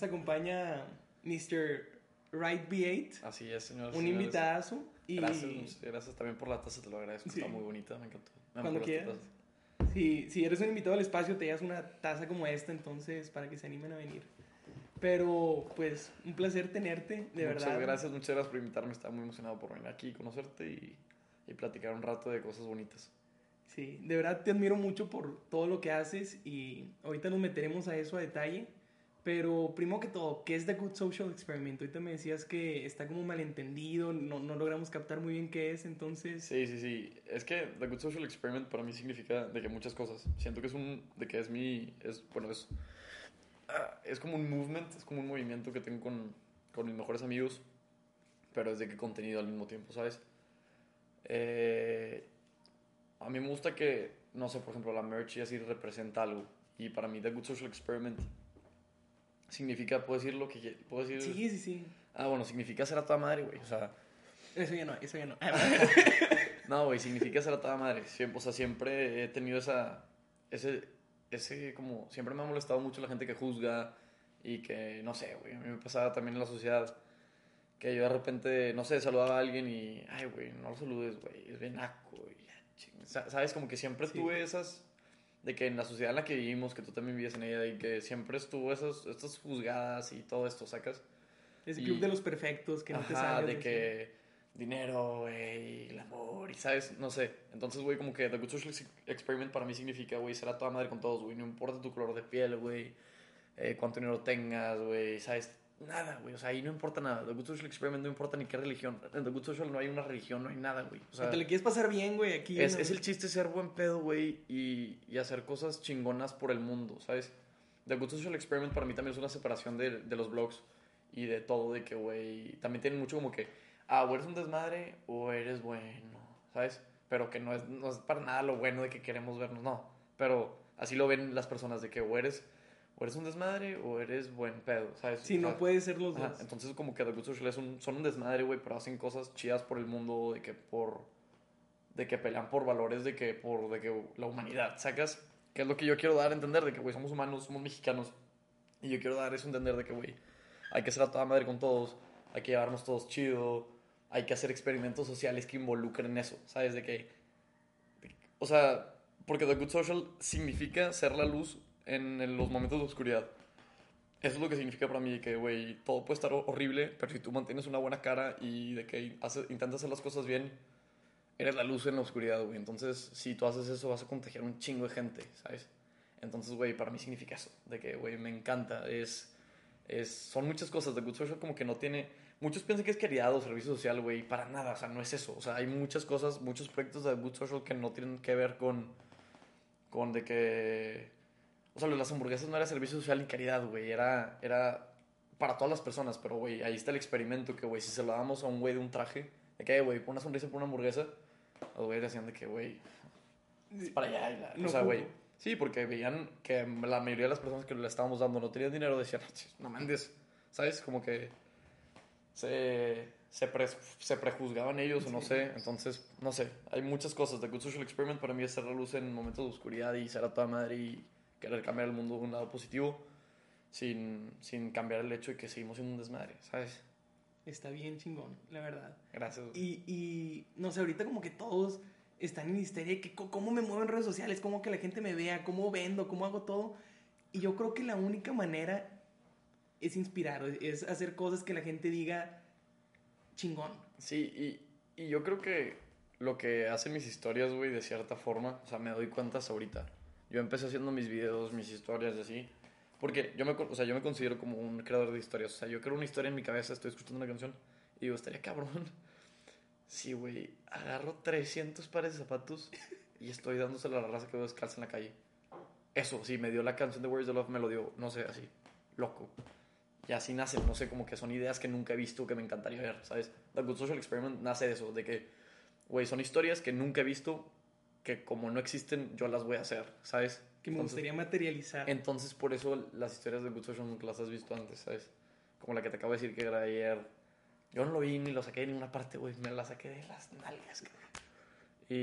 nos acompaña Mr. Right B8. Así es, señor. Un invitadazo. Y... Gracias, gracias también por la taza, te lo agradezco. Está muy bonita, me encantó. Cuando quieras. Si, si eres un invitado al espacio, te llevas una taza como esta, entonces, para que se animen a venir. Pero, pues, un placer tenerte, de verdad. Muchas gracias, muchas gracias por invitarme. Estaba muy emocionado por venir aquí, conocerte y, y platicar un rato de cosas bonitas. Sí, de verdad te admiro mucho por todo lo que haces y ahorita nos meteremos a eso a detalle. Pero primero que todo, ¿qué es The Good Social Experiment? Ahorita me decías que está como malentendido, no, no logramos captar muy bien qué es, entonces... Sí, sí, sí. Es que The Good Social Experiment para mí significa de que muchas cosas. Siento que es un... de que es mi... es, bueno, es... Ah, es como un movement, es como un movimiento que tengo con, con mis mejores amigos, pero es de que contenido al mismo tiempo, ¿sabes? Eh, a mí me gusta que, no sé, por ejemplo, la merch y así representa algo. Y para mí The Good Social Experiment significa, ¿puedo decir lo que puedo decir? Sí, sí, sí. Ah, bueno, significa ser a toda madre, güey. O sea... Eso ya no, eso ya no. no, güey, significa ser a toda madre. Siempre, o sea, siempre he tenido esa... Ese, ese, como... Siempre me ha molestado mucho la gente que juzga y que, no sé, güey. A mí me pasaba también en la sociedad que yo de repente, no sé, saludaba a alguien y... Ay, güey, no lo saludes, güey. Es bien aco, güey. ¿Sabes? Como que siempre tuve esas de que en la sociedad en la que vivimos, que tú también vives en ella, y que siempre estuvo esas, estas juzgadas y todo esto, ¿sacas? Ese club de los perfectos que no te sale. de que dinero, güey, el amor, y sabes, no sé. Entonces, güey, como que The Good Social Experiment para mí significa, güey, ser a toda madre con todos, güey. No importa tu color de piel, güey, eh, cuánto dinero tengas, güey, sabes, nada, güey. O sea, ahí no importa nada. The Good Social Experiment no importa ni qué religión. En The Good Social no hay una religión, no hay nada, güey. O sea, te le quieres pasar bien, güey, aquí. Es, es, el chiste ser buen pedo, güey, y, y, hacer cosas chingonas por el mundo, ¿sabes? The Good Social Experiment para mí también es una separación de, de los blogs y de todo, de que, güey, también tienen mucho como que, ah, o eres un desmadre o eres bueno, ¿sabes? Pero que no es, no es para nada lo bueno de que queremos vernos, no. Pero así lo ven las personas, de que o eres o eres un desmadre o eres buen pedo, ¿sabes? Sí, no puede ser los dos. Entonces, como que The Good Social es un, son un desmadre, güey, pero hacen cosas chidas por el mundo, de que por. de que pelean por valores, de que por. de que la humanidad, ¿sacas? Que es lo que yo quiero dar a entender, de que, güey, somos humanos, somos mexicanos. Y yo quiero dar eso a entender de que, güey, hay que ser a toda madre con todos, hay que llevarnos todos chido, hay que hacer experimentos sociales que involucren eso, ¿sabes? De que. o sea, porque The Good Social significa ser la luz en, los momentos de oscuridad. Eso es lo que significa para mí que, güey, todo puede estar horrible, pero si tú mantienes una buena cara y de que intentas hacer las cosas bien, eres la luz en la oscuridad, güey. Entonces, si tú haces eso, vas a contagiar un chingo de gente, ¿sabes? Entonces, güey, para mí significa eso, de que, güey, me encanta. Es, es, son muchas cosas. The Good Social como que no tiene... Muchos piensan que es caridad o servicio social, güey, para nada, o sea, no es eso. O sea, hay muchas cosas, muchos proyectos de The Good Social que no tienen que ver con, con de que o sea, las hamburguesas no era servicio social ni caridad, güey. Era, era para todas las personas. Pero, güey, ahí está el experimento que, güey, si se lo damos a un güey de un traje, de que, güey, pon una sonrisa por una hamburguesa, los güeyes decían de que, güey, es para allá. o sea, güey. Sí, porque veían que la mayoría de las personas que le estábamos dando no tenían dinero, decían, no mandes, ¿sabes? Como que se, se, se prejuzgaban ellos o no sé. Entonces, no sé, hay muchas cosas. The Good Social Experiment para mí es ser la luz en momentos de oscuridad y ser a toda madre y querer cambiar el mundo de un lado positivo sin, sin cambiar el hecho de que seguimos siendo un desmadre, ¿sabes? Está bien chingón, la verdad. Gracias. Y, y no sé, ahorita como que todos están en histeria de que cómo me muevo en redes sociales, cómo que la gente me vea, cómo vendo, cómo hago todo. Y yo creo que la única manera es inspirar, es hacer cosas que la gente diga chingón. Sí, y, y yo creo que lo que hacen mis historias, güey, de cierta forma, o sea, me doy cuenta hasta ahorita yo empecé haciendo mis videos, mis historias y así. Porque yo me, o sea, yo me considero como un creador de historias. O sea, yo creo una historia en mi cabeza, estoy escuchando una canción y digo, estaría cabrón. Sí, güey, agarro 300 pares de zapatos y estoy dándosela a la raza que veo descalza en la calle. Eso, sí, me dio la canción de Where's the Love, me lo dio, no sé, así, loco. Y así nace, no sé, como que son ideas que nunca he visto que me encantaría ver, ¿sabes? The Good Social Experiment nace de eso, de que, güey, son historias que nunca he visto que como no existen, yo las voy a hacer, ¿sabes? Que me gustaría materializar. Entonces, por eso las historias de Good Social nunca las has visto antes, ¿sabes? Como la que te acabo de decir que era ayer. Yo no lo vi ni lo saqué de ninguna parte, güey. Me la saqué de las nalgas, Y.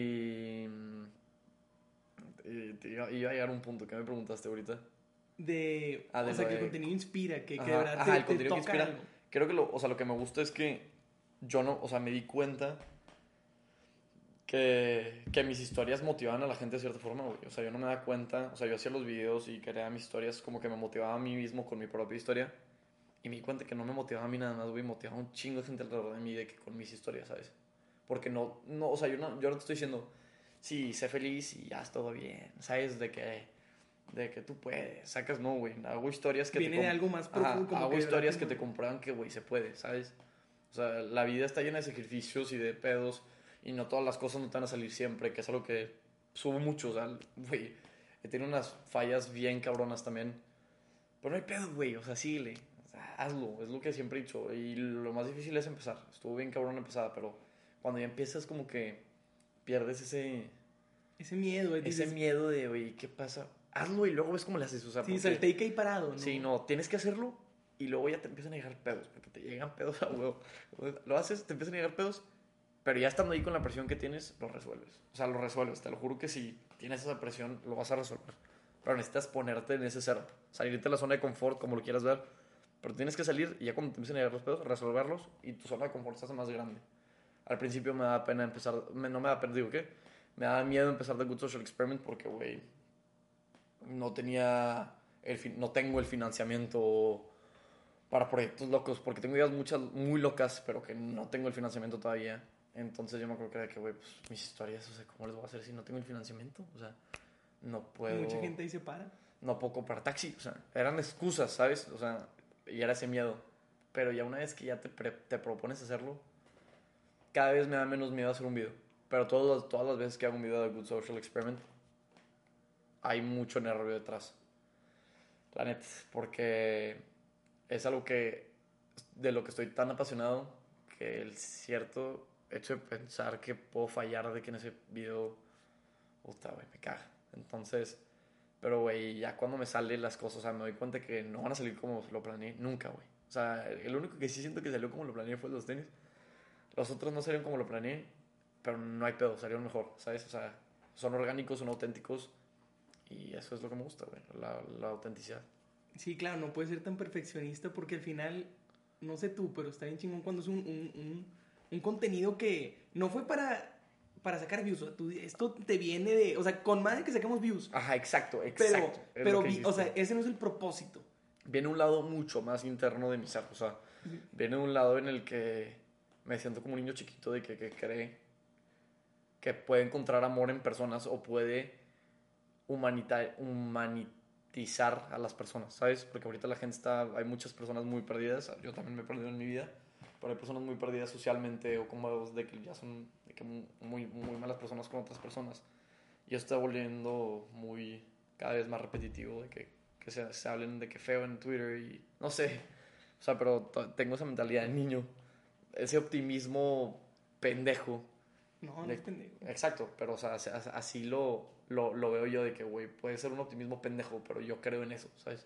y iba, a llegar a un punto que me preguntaste ahorita. de, Ah, de o sea, que el contenido inspira, que, que de verdad ajá, te, el te contenido que inspira. algo. Creo que lo, o sea, lo que me gusta es que yo no, o sea, me di cuenta que, que mis historias motivaban a la gente de cierta forma, güey. O sea, yo no me daba cuenta, o sea, yo hacía los videos y creaba mis historias como que me motivaba a mí mismo con mi propia historia. Y me di cuenta que no me motivaba a mí nada más, güey, motivaba a un chingo de gente alrededor de mí de que con mis historias, ¿sabes? Porque no, no, o sea, yo no, yo no te estoy diciendo, sí, sé feliz y ya todo bien, ¿sabes? De que, de que tú puedes, sacas, no, güey. Hago historias que Viene te algo más Ajá, profundo. como hago que historias que te comprueban que, güey, se puede, ¿sabes? O sea, la vida está llena de sacrificios y de pedos y no todas las cosas no te van a salir siempre, que es algo que subo mucho, o sea, güey, tenido unas fallas bien cabronas también. Pero no hay pedo, güey, o sea, síguele, o sea, hazlo, es lo que siempre he dicho. Y lo más difícil es empezar. Estuvo bien cabrón empezada, pero cuando ya empiezas como que pierdes ese, Ese miedo, eh, ese dices, miedo de, güey, ¿qué pasa? Hazlo y luego ves cómo le haces, o sea, Sí, porque- y parado, ¿no? Sí, no, tienes que hacerlo y luego ya te empiezan a llegar pedos, porque te llegan pedos a huevo. Lo haces, te empiezan a llegar pedos, pero ya estando ahí con la presión que tienes, lo resuelves. O sea, lo resuelves, te lo juro que si tienes esa presión, lo vas a resolver. Pero necesitas ponerte en ese cero, salirte de la zona de confort, como lo quieras ver, pero tienes que salir y ya cuando te empiecen a llegar los pedos, resolverlos y tu zona de confort se hace más grande. Al principio me da pena empezar, me- no me da pena, ¿qué? Me da miedo empezar The Good Social Experiment porque, güey, no tenía el no tengo el financiamiento para proyectos locos, porque tengo ideas muchas muy locas, pero que no tengo el financiamiento todavía. Entonces yo me acuerdo que era que, güey, pues mis historias, o sea, ¿cómo les voy a hacer si no tengo el financiamiento? O sea, no puedo... Mucha gente ahí se para. No puedo comprar taxi, o sea, eran excusas, ¿sabes? O sea, y era ese miedo. Pero ya una vez que ya te, te propones hacerlo, cada vez me da menos miedo hacer un video. Pero todas las, todas las veces que hago un video de Good Social Experiment, hay mucho nervio detrás. La neta, porque es algo que, de lo que estoy tan apasionado, que el cierto hecho de pensar que puedo fallar de que en ese video, puta, güey, me caga. Entonces, pero, güey, ya cuando me salen las cosas, o sea, me doy cuenta que no van a salir como lo planeé, nunca, güey. O sea, el único que sí siento que salió como lo planeé fue los tenis. Los otros no salieron como lo planeé, pero no hay pedo, salieron mejor, ¿sabes? O sea, son orgánicos, son auténticos y eso es lo que me gusta, güey, la, la autenticidad. Sí, claro, no puedes ser tan perfeccionista porque al final, no sé tú, pero está bien chingón cuando es un, un, un, un contenido que no fue para, para sacar views. Tú- esto te viene de. O sea, con madre que saquemos views. Ajá, exacto, Pero, exacto. pero vi- o sea, ese no es el propósito. viene un lado mucho más interno de mi ser, o sea, viene un lado en el que me siento como un niño chiquito de que, que cree que puede encontrar amor en personas o puede humanita- humanitizar a las personas, ¿sabes? Porque ahorita la gente está, hay muchas personas muy perdidas, yo también me he perdido en mi vida, pero hay personas muy perdidas socialmente o como de que ya son de que muy, muy malas personas con otras personas. Y eso está volviendo muy, cada vez más repetitivo de que, que se, se hablen de que feo en Twitter y no sé, o sea, pero tengo esa mentalidad de niño, ese optimismo pendejo. No, no De- es pendejo. Exacto, pero o sea, así lo, lo, lo veo yo de que, güey, puede ser un optimismo pendejo, pero yo creo en eso, ¿sabes?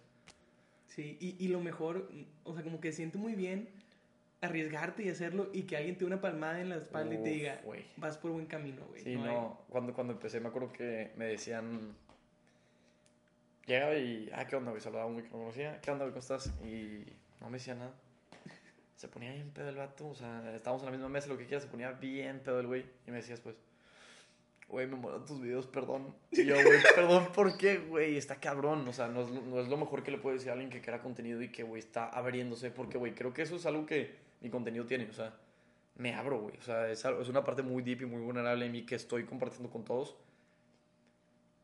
Sí, y, y lo mejor, o sea, como que siento muy bien arriesgarte y hacerlo y que alguien te dé una palmada en la espalda y te diga, güey. vas por buen camino, güey. Sí, no, cuando, cuando empecé me acuerdo que me decían... Llegaba y, ah, ¿qué onda, güey? Saludaba muy que no conocía, ¿qué onda, güey? ¿Cómo estás? Y no me decía nada. Se ponía bien pedo el vato, o sea, estábamos en la misma mesa, lo que quieras, se ponía bien pedo el güey. Y me decías, pues, güey, me molan tus videos, perdón. Y yo, güey, perdón, ¿por qué, güey? Está cabrón, o sea, no es, lo- no es lo mejor que le puedo decir a alguien que crea contenido y que, güey, está abriéndose, porque, güey, creo que eso es algo que mi contenido tiene, o sea, me abro, güey. O sea, es, algo- es una parte muy deep y muy vulnerable en mí que estoy compartiendo con todos.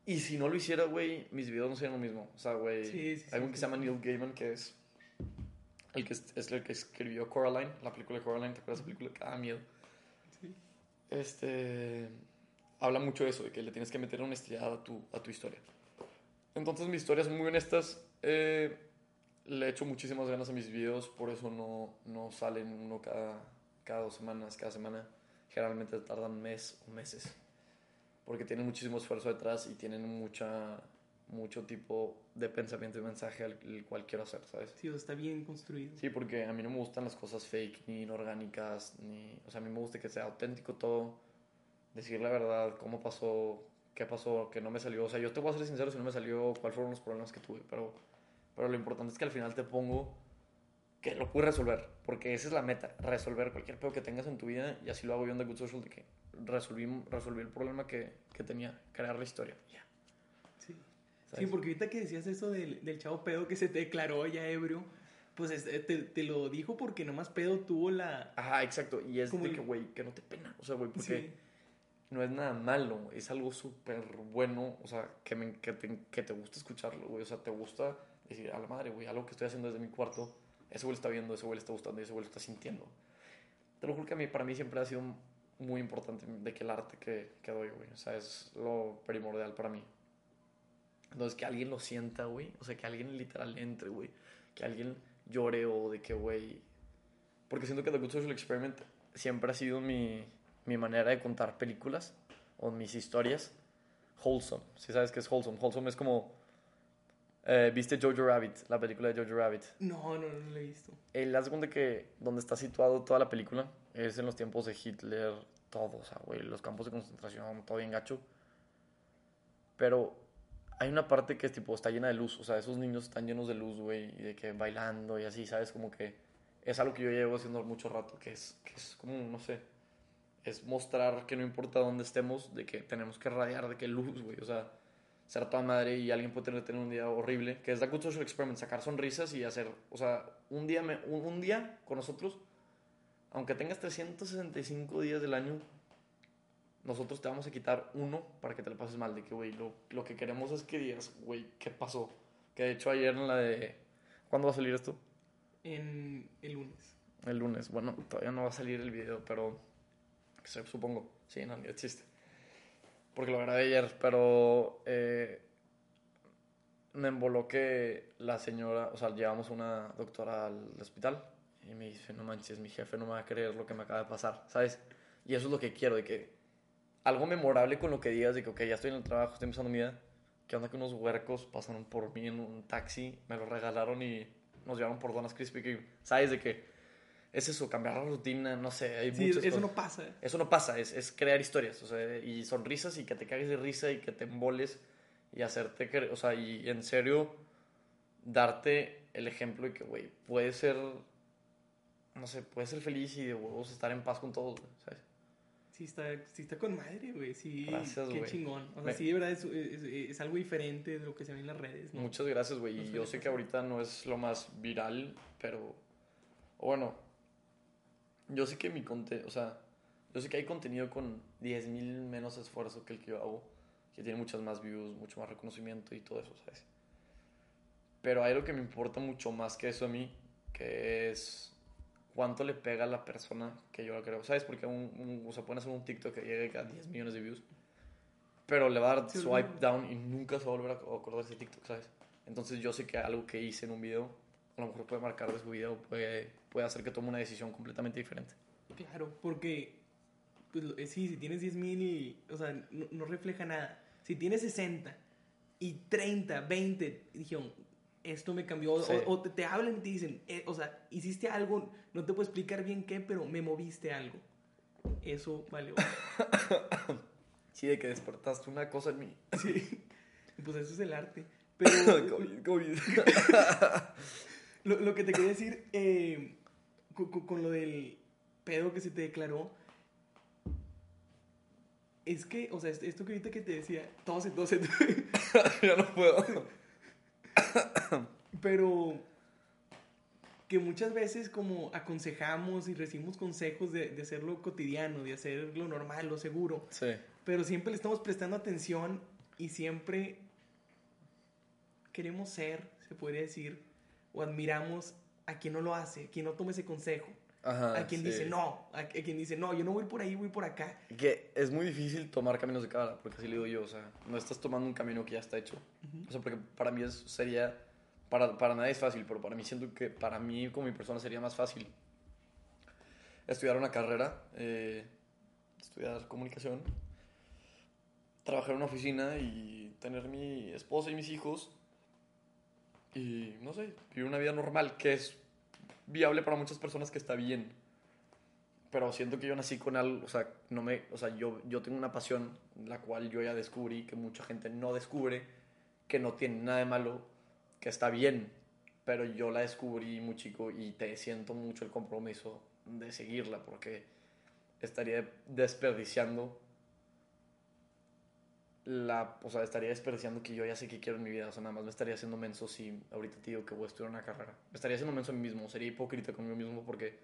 Y si no lo hiciera, güey, mis videos no serían lo mismo. O sea, güey, Sí, sí, hay un que sí. se llama Neil Gaiman que es el que es, el que escribió Coraline, la película de Coraline, ¿te acuerdas de esa película? Que da miedo. Sí. Este habla mucho de eso, de que le tienes que meter honestidad a tu, a tu historia. Entonces, mis historias son muy honestas. eh, le echo muchísimas ganas a mis videos, por eso no, no salen uno cada, cada dos semanas, cada semana. Generalmente tardan mes o meses. Porque tienen muchísimo esfuerzo detrás y tienen mucha, mucho tipo de pensamiento y mensaje al el cual quiero hacer, ¿sabes? Sí, o sea, está bien construido. Sí, porque a mí no me gustan las cosas fake ni inorgánicas, ni... O sea, a mí me gusta que sea auténtico todo, decir la verdad, cómo pasó, qué pasó, que no me salió. O sea, yo te voy a ser sincero si no me salió, cuáles fueron los problemas que tuve, pero Pero lo importante es que al final te pongo que lo puedes resolver. Porque esa es la meta, resolver cualquier pedo que tengas en tu vida. Y así lo hago yo en The Good Social, de que resolví, resolví el problema que, que tenía, crear la historia. Ya. Sí. Sí, porque ahorita que decías eso del, del chavo pedo que se te declaró ya ebrio, pues este, te, te, lo dijo porque nomás pedo tuvo la... Ajá, exacto. Y es de que, güey, que no te pena. O sea, güey, porque sí. no es nada malo. Es algo súper bueno. O sea, que, me, que, te, que te gusta escucharlo, güey. O sea, te gusta decir, a la madre, güey, algo que estoy haciendo desde mi cuarto, ese güey está viendo, ese güey está gustando y ese güey está sintiendo. Te lo juro que a mí, para mí siempre ha sido muy importante de que el arte que, que doy, güey. O sea, es lo primordial para mí. Entonces, que alguien lo sienta, güey. O sea, que alguien literal entre, güey. Que alguien llore o de que, güey... Porque siento que The Good Social Experiment siempre ha sido mi, mi manera de contar películas o mis historias wholesome. Si sabes qué es wholesome. Wholesome es como... Eh, ¿Viste Jojo Rabbit? La película de Jojo Rabbit. No, no, no la he visto. El haz de que donde está situado toda la película es en los tiempos de Hitler, todo, o sea, güey, los campos de concentración, todo bien gacho. Pero hay una parte que es tipo, está llena de luz, o sea, esos niños están llenos de luz, güey, y de que bailando y así, ¿sabes? Como que es algo que yo llevo haciendo mucho rato, que es, que es como, no sé, es mostrar que no importa dónde estemos, de que tenemos que radiar de que luz, güey, o sea, ser toda madre y alguien puede tener, un día horrible, que es The Good Social Experiment, sacar sonrisas y hacer, o sea, un día, me, un, un día con nosotros, aunque tengas 365 días del año, nosotros te vamos a quitar uno para que te lo pases mal. De que, güey, lo, lo, que queremos es que digas, güey, ¿qué pasó? Que de hecho ayer en la de... ¿Cuándo va a salir esto? En el lunes. El lunes. Bueno, todavía no va a salir el video, pero... Supongo. Sí, no, ni existe. Porque lo grabé ayer, pero... Eh, me emboló que la señora... O sea, llevamos una doctora al hospital y me dice, no manches, mi jefe no me va a creer lo que me acaba de pasar, ¿sabes? Y eso es lo que quiero, de que algo memorable con lo que digas de que, ok, ya estoy en el trabajo, estoy empezando mi vida. ¿Qué onda que unos huercos pasaron por mí en un taxi, me lo regalaron y nos llevaron por Donas Crispy? ¿Sabes de qué? Es eso, cambiar la rutina, no sé, hay sí, muchas eso cosas. no pasa. Eso no pasa, es, es crear historias, o sea, y sonrisas y que te cagues de risa y que te emboles y hacerte, o sea, y en serio, darte el ejemplo de que, güey, puedes ser, no sé, puedes ser feliz y de huevos estar en paz con todos, ¿sabes? Sí está, sí está con madre, güey. Sí, Gracias, qué chingón. O sea, Me- sí, de verdad es, es, es algo diferente de lo que se ve en las redes, ¿no? Muchas gracias, güey. Y yo sé que ahorita no es lo más viral, pero. Bueno, yo sé que mi contenido. O sea, yo sé que hay contenido con 10.000 menos esfuerzo que el que yo hago, que tiene muchas más views, mucho más reconocimiento y todo eso, ¿sabes? Pero hay algo que me importa mucho más que eso a mí, que es cuánto le pega a la persona que yo la creo, ¿sabes? Porque un, un- o sea, pueden hacer un TikTok que llegue a 10 millones de views, pero le va a dar swipe down y nunca se va a volver a acordar de ese TikTok, ¿sabes? Entonces yo sé que algo que hice en un video, a lo mejor puede marcar de su vida o puede, puede hacer que tome una decisión completamente diferente. Claro, porque, pues eh, sí, si tienes 10 mil y, o sea, no, no refleja nada. Si tienes 60 y 30, 20, dijeron, esto me cambió, Sí. o, o te, te hablan y te dicen, eh, o sea, hiciste algo, no te puedo explicar bien qué, pero me moviste algo. Eso valió. Sí, de que despertaste una cosa en mí. sí. Pues eso es el arte. Pero COVID, COVID. lo, lo que te quería decir eh, con, con- lo del pedo que se te declaró es que, o sea, est- esto que ahorita que te decía, tose, tose, ya no puedo. pero que muchas veces como aconsejamos y recibimos consejos de, de hacerlo cotidiano, de hacer lo normal, lo seguro, Sí. pero siempre le estamos prestando atención y siempre queremos ser, se podría decir, o admiramos a quien no lo hace, a quien no toma ese consejo, Ajá, a quien sí. dice no, a, quien dice no, yo no voy por ahí, voy por acá. Que es muy difícil tomar caminos de cabra, porque así le digo yo, o sea, no estás tomando un camino que ya está hecho. O sea, porque para mí eso sería, para, para nadie es fácil, pero para mí siento que para mí como mi persona sería más fácil estudiar una carrera, eh, estudiar comunicación, trabajar en una oficina y tener mi esposa y mis hijos y, no sé, vivir una vida normal, que es viable para muchas personas que está bien. Pero siento que yo nací con algo, o sea, no me, o sea, yo, yo tengo una pasión, la cual yo ya descubrí, que mucha gente no descubre, que no tiene nada de malo, que está bien, pero yo la descubrí muy chico y te siento mucho el compromiso de seguirla porque estaría desperdiciando la, o sea, estaría desperdiciando que yo ya sé que quiero en mi vida, o sea, nada más me estaría haciendo menso si ahorita te digo que voy a estudiar una carrera. Me estaría haciendo menso a mí mismo, sería hipócrita conmigo mismo porque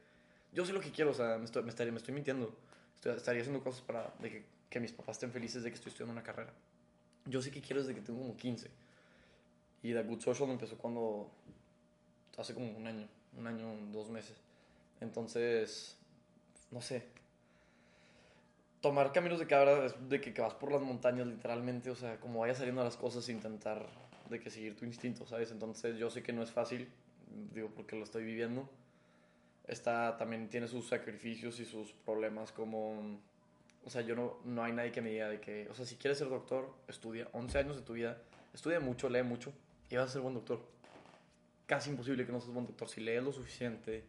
yo sé lo que quiero, o sea, me, estoy, me, estaría, me estoy mintiendo. estaría haciendo cosas para de que, que, mis papás estén felices de que estoy estudiando una carrera. Yo sé que quiero desde que tengo como 15. Y The Good Social empezó cuando, hace como un año, un año, dos meses. Entonces, no sé, tomar caminos de cabra es de que, vas por las montañas literalmente, o sea, como vaya saliendo las cosas, intentar de que seguir tu instinto, ¿sabes? Entonces yo sé que no es fácil, digo, porque lo estoy viviendo. Está, también tiene sus sacrificios y sus problemas como... O sea, yo no, no hay nadie que me diga de que, o sea, si quieres ser doctor, estudia 11 años de tu vida, estudia mucho, lee mucho y vas a ser buen doctor. Casi imposible que no seas buen doctor. Si lees lo suficiente,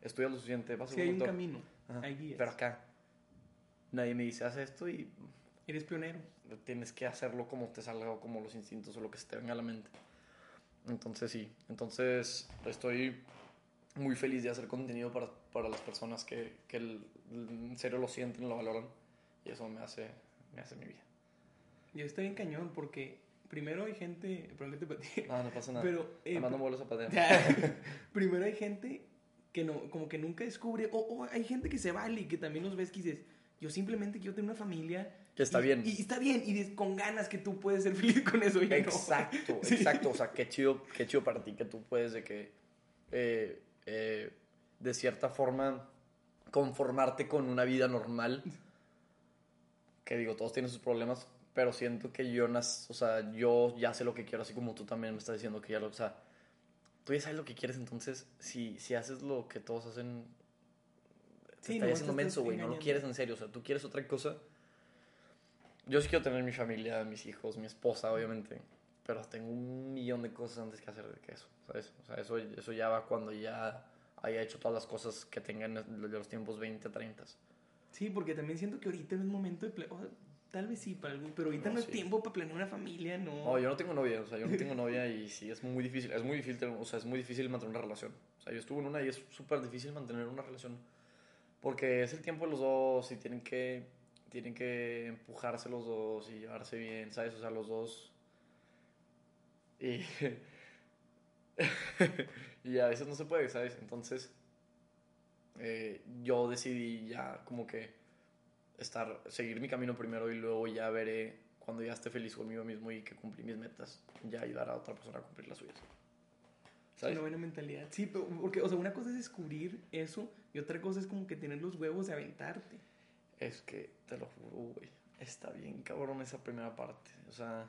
estudias lo suficiente, vas a ser buen doctor. hay un camino, hay guías. Pero acá, nadie me dice, haz esto y... Eres pionero. Tienes que hacerlo como te salga o como los instintos o lo que se te venga a la mente. Entonces sí, entonces estoy muy feliz de hacer contenido para, para las personas que, que en serio lo sienten, lo valoran y eso me hace, me hace mi vida. Y está bien cañón porque primero hay gente, perdón que te No, no pasa nada. Pero eh, no vuelves a primero hay gente que no, como que nunca descubre, o, o, hay gente que se vale y que también los ves que dices, yo simplemente quiero tener una familia. Que está bien. Y, está bien, y con ganas que tú puedes ser feliz con eso. exacto, exacto. O sea, qué chido, qué chido para ti que tú puedes de que, eh, eh, de cierta forma, conformarte con una vida normal. Que digo, todos tienen sus problemas, pero siento que yo, o sea, yo ya sé lo que quiero, así como tú también me estás diciendo que ya lo, o sea, tú ya sabes lo que quieres, entonces, si, si haces lo que todos hacen, sí, estaría haciendo menso, güey. No lo quieres en serio. O sea, tú quieres otra cosa. Yo sí quiero tener mi familia, mis hijos, mi esposa, obviamente. Pero tengo un millón de cosas antes que hacer de que eso, ¿sabes? O sea, eso, eso ya va cuando ya haya hecho todas las cosas que tengan de los tiempos 20, 30. Sí, porque también siento que ahorita no es momento de... tal vez sí para algún, pero ahorita no, es tiempo para planear una familia, no. No, yo no tengo novia, o sea, yo no tengo novia y sí, es muy difícil, es muy difícil, o sea, es muy difícil mantener una relación. O sea, yo estuve en una y es súper difícil mantener una relación porque es el tiempo de los dos y tienen que, tienen que empujarse los dos y llevarse bien, ¿sabes? O sea, los dos. Y, y a veces no se puede, ¿sabes? Entonces, eh, yo decidí ya como que estar, seguir mi camino primero y luego ya veré cuando ya esté feliz conmigo mismo y que cumplí mis metas, ya ayudar a otra persona a cumplir las suyas. ¿Sabes? Una buena mentalidad. Sí, porque, o sea, una cosa es descubrir eso y otra cosa es como que tener los huevos de aventarte. Es que, te lo juro, güey. Está bien cabrón esa primera parte. O sea.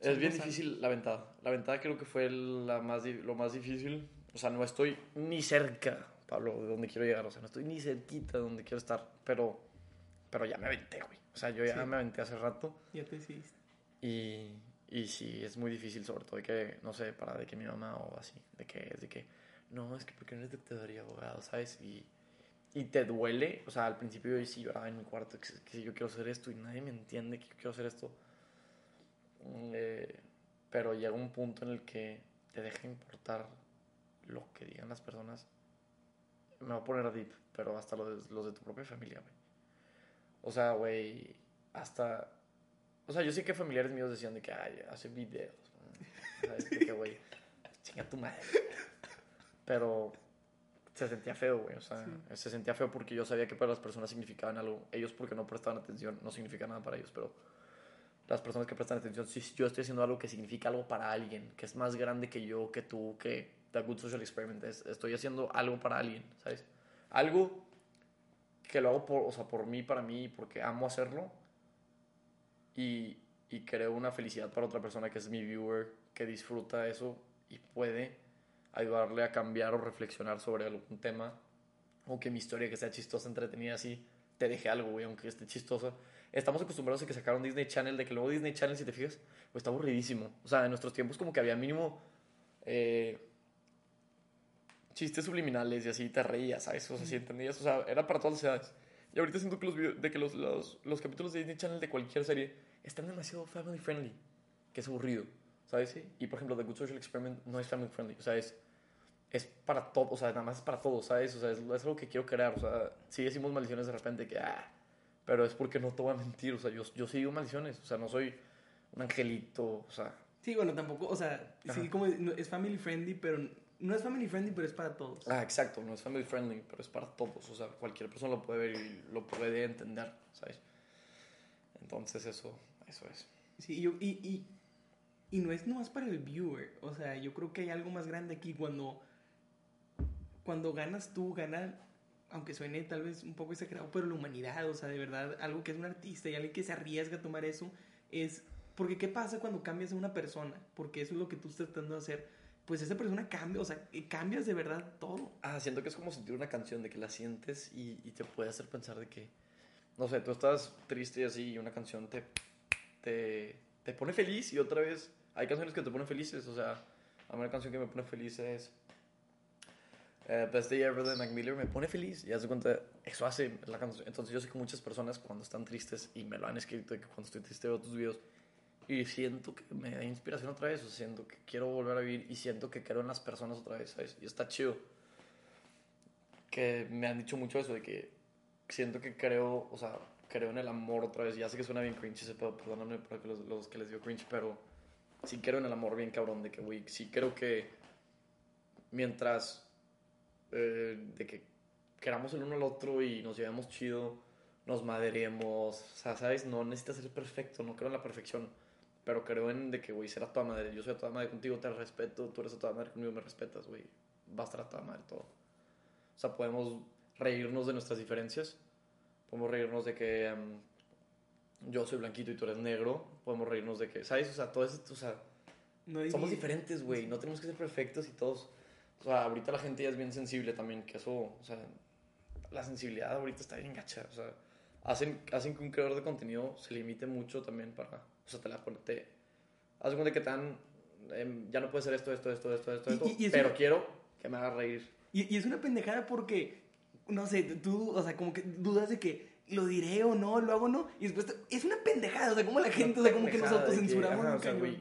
Es bien difícil la ventada. La ventada creo que fue la más, lo más difícil. O sea, no estoy ni cerca, Pablo, de donde quiero llegar. O sea, no estoy ni cerquita de donde quiero estar. Pero, pero ya me aventé, güey. O sea, yo ya me aventé hace rato. Ya te hiciste. Y, y sí, es muy difícil, sobre todo de que, no sé, para de que mi mamá o así, de que es de que no, es que porque no eres doctor y abogado, ¿sabes? Y, y te duele, o sea, al principio yo sí lloraba en mi cuarto que, que, yo quiero hacer esto y nadie me entiende que yo quiero hacer esto. Mm, eh, pero llega un punto en el que te deja importar lo que digan las personas. Me voy a poner deep, pero hasta los de, tu propia familia, güey. O sea, güey, hasta... O sea, yo sé que familiares míos decían de que, ay, hace videos. ¿Sabes? Que, güey, chinga tu madre. Pero se sentía feo, güey. O sea, se sentía feo porque yo sabía que para las personas significaban algo. Ellos porque no prestaban atención, no significa nada para ellos, pero las personas que prestan atención, si yo estoy haciendo algo que significa algo para alguien, que es más grande que yo, que tú, que The Good Social Experiment, estoy haciendo algo para alguien, ¿sabes? Algo que lo hago por, o sea, por mí, para mí, porque amo hacerlo y, y creo una felicidad para otra persona que es mi viewer, que disfruta eso y puede ayudarle a cambiar o reflexionar sobre algún tema, o que mi historia que sea chistosa, entretenida, así, te deje algo, güey, aunque esté chistosa. Estamos acostumbrados a que sacaron Disney Channel, de que luego Disney Channel, si te fijas, pues está aburridísimo. O sea, en nuestros tiempos como que había mínimo eh, chistes subliminales y así te reías, ¿sabes? O sea, si entendías, o sea, era para todas las edades. Y ahorita siento que los, de que los, los, los capítulos de Disney Channel de cualquier serie están demasiado family friendly, que es aburrido. ¿sabes? Y por ejemplo, The Good Social Experiment no es family friendly, o sea, es, es para todo, o sea, nada más es para todos, ¿sabes? O sea, es, es algo que quiero crear, o sea, sí decimos maldiciones de repente que, ah, pero es porque no te voy a mentir, o sea, yo, yo sí digo maldiciones, o sea, no soy un angelito, o sea. Sí, bueno, tampoco, o sea, sí, Ajá. como no- es family friendly, pero no es family friendly, pero es para todos. Ah, exacto, no es family friendly, pero es para todos, o sea, cualquier persona lo puede ver y lo puede entender, ¿sabes? Entonces eso, eso es. Sí, yo- y, y, y no es nomás para el viewer. O sea, yo creo que hay algo más grande aquí cuando, cuando ganas tú, gana, aunque suene tal vez un poco exagerado, pero la humanidad, o sea, de verdad, algo que es un artista y alguien que se arriesga a tomar eso, es, porque ¿qué pasa cuando cambias a una persona? Porque eso es lo que tú estás tratando de hacer. Pues esa persona cambia, o sea, eh, cambias de verdad todo. Ah, siento que es como sentir una canción, de que la sientes y, y te puede hacer pensar de que, no sé, tú estás triste y así y una canción te, te, te pone feliz y otra vez hay canciones que te ponen felices, o sea, a mí una canción que me pone feliz es eh, Day Ever de Mac Miller, me pone feliz y haz de cuenta, eso hace la canción. Entonces yo sé que muchas personas cuando están tristes y me lo han escrito, que cuando estoy triste veo tus videos y siento que me da inspiración otra vez, o siento que quiero volver a vivir y siento que creo en las personas otra vez, ¿sabes? Y está chido. Que me han dicho mucho eso, de que siento que creo, o sea, creo en el amor otra vez. Ya sé que suena bien cringe ese pedo, perdóname por los, los que les dio cringe, pero sí creo en el amor bien cabrón, de que, güey, sí creo que mientras, eh, de que queramos el uno al otro y nos llevemos chido, nos maderemos, o sea, ¿sabes? No necesitas ser perfecto, no creo en la perfección, pero creo en de que, güey, será toda madre, yo soy a toda madre contigo, te respeto, tú eres a toda madre conmigo, me respetas, güey, va a estar a toda madre todo. O sea, podemos reírnos de nuestras diferencias, podemos reírnos de que em, yo soy blanquito y tú eres negro, podemos reírnos de que, ¿sabes? O sea, todo eso, o sea, No somos diferentes, güey. No tenemos que ser perfectos y todos. O sea, ahorita la gente ya es bien sensible también, que eso, o sea, la sensibilidad ahorita está bien gacha. O sea, hacen, hacen que un creador de contenido se limite mucho también para. O sea, te la pone. Te, haz de cuenta que te dan. em, ya no puede ser esto, esto, esto, esto, esto, Y- esto, y- es pero una- quiero que me haga reír. Y, y es una pendejada porque, no sé, tú, o sea, como que dudas de que lo diré o no, lo hago o no, y después te- es una pendejada, o sea, como la gente, o sea, como que nos autocensuramos. ajá, muy o sea,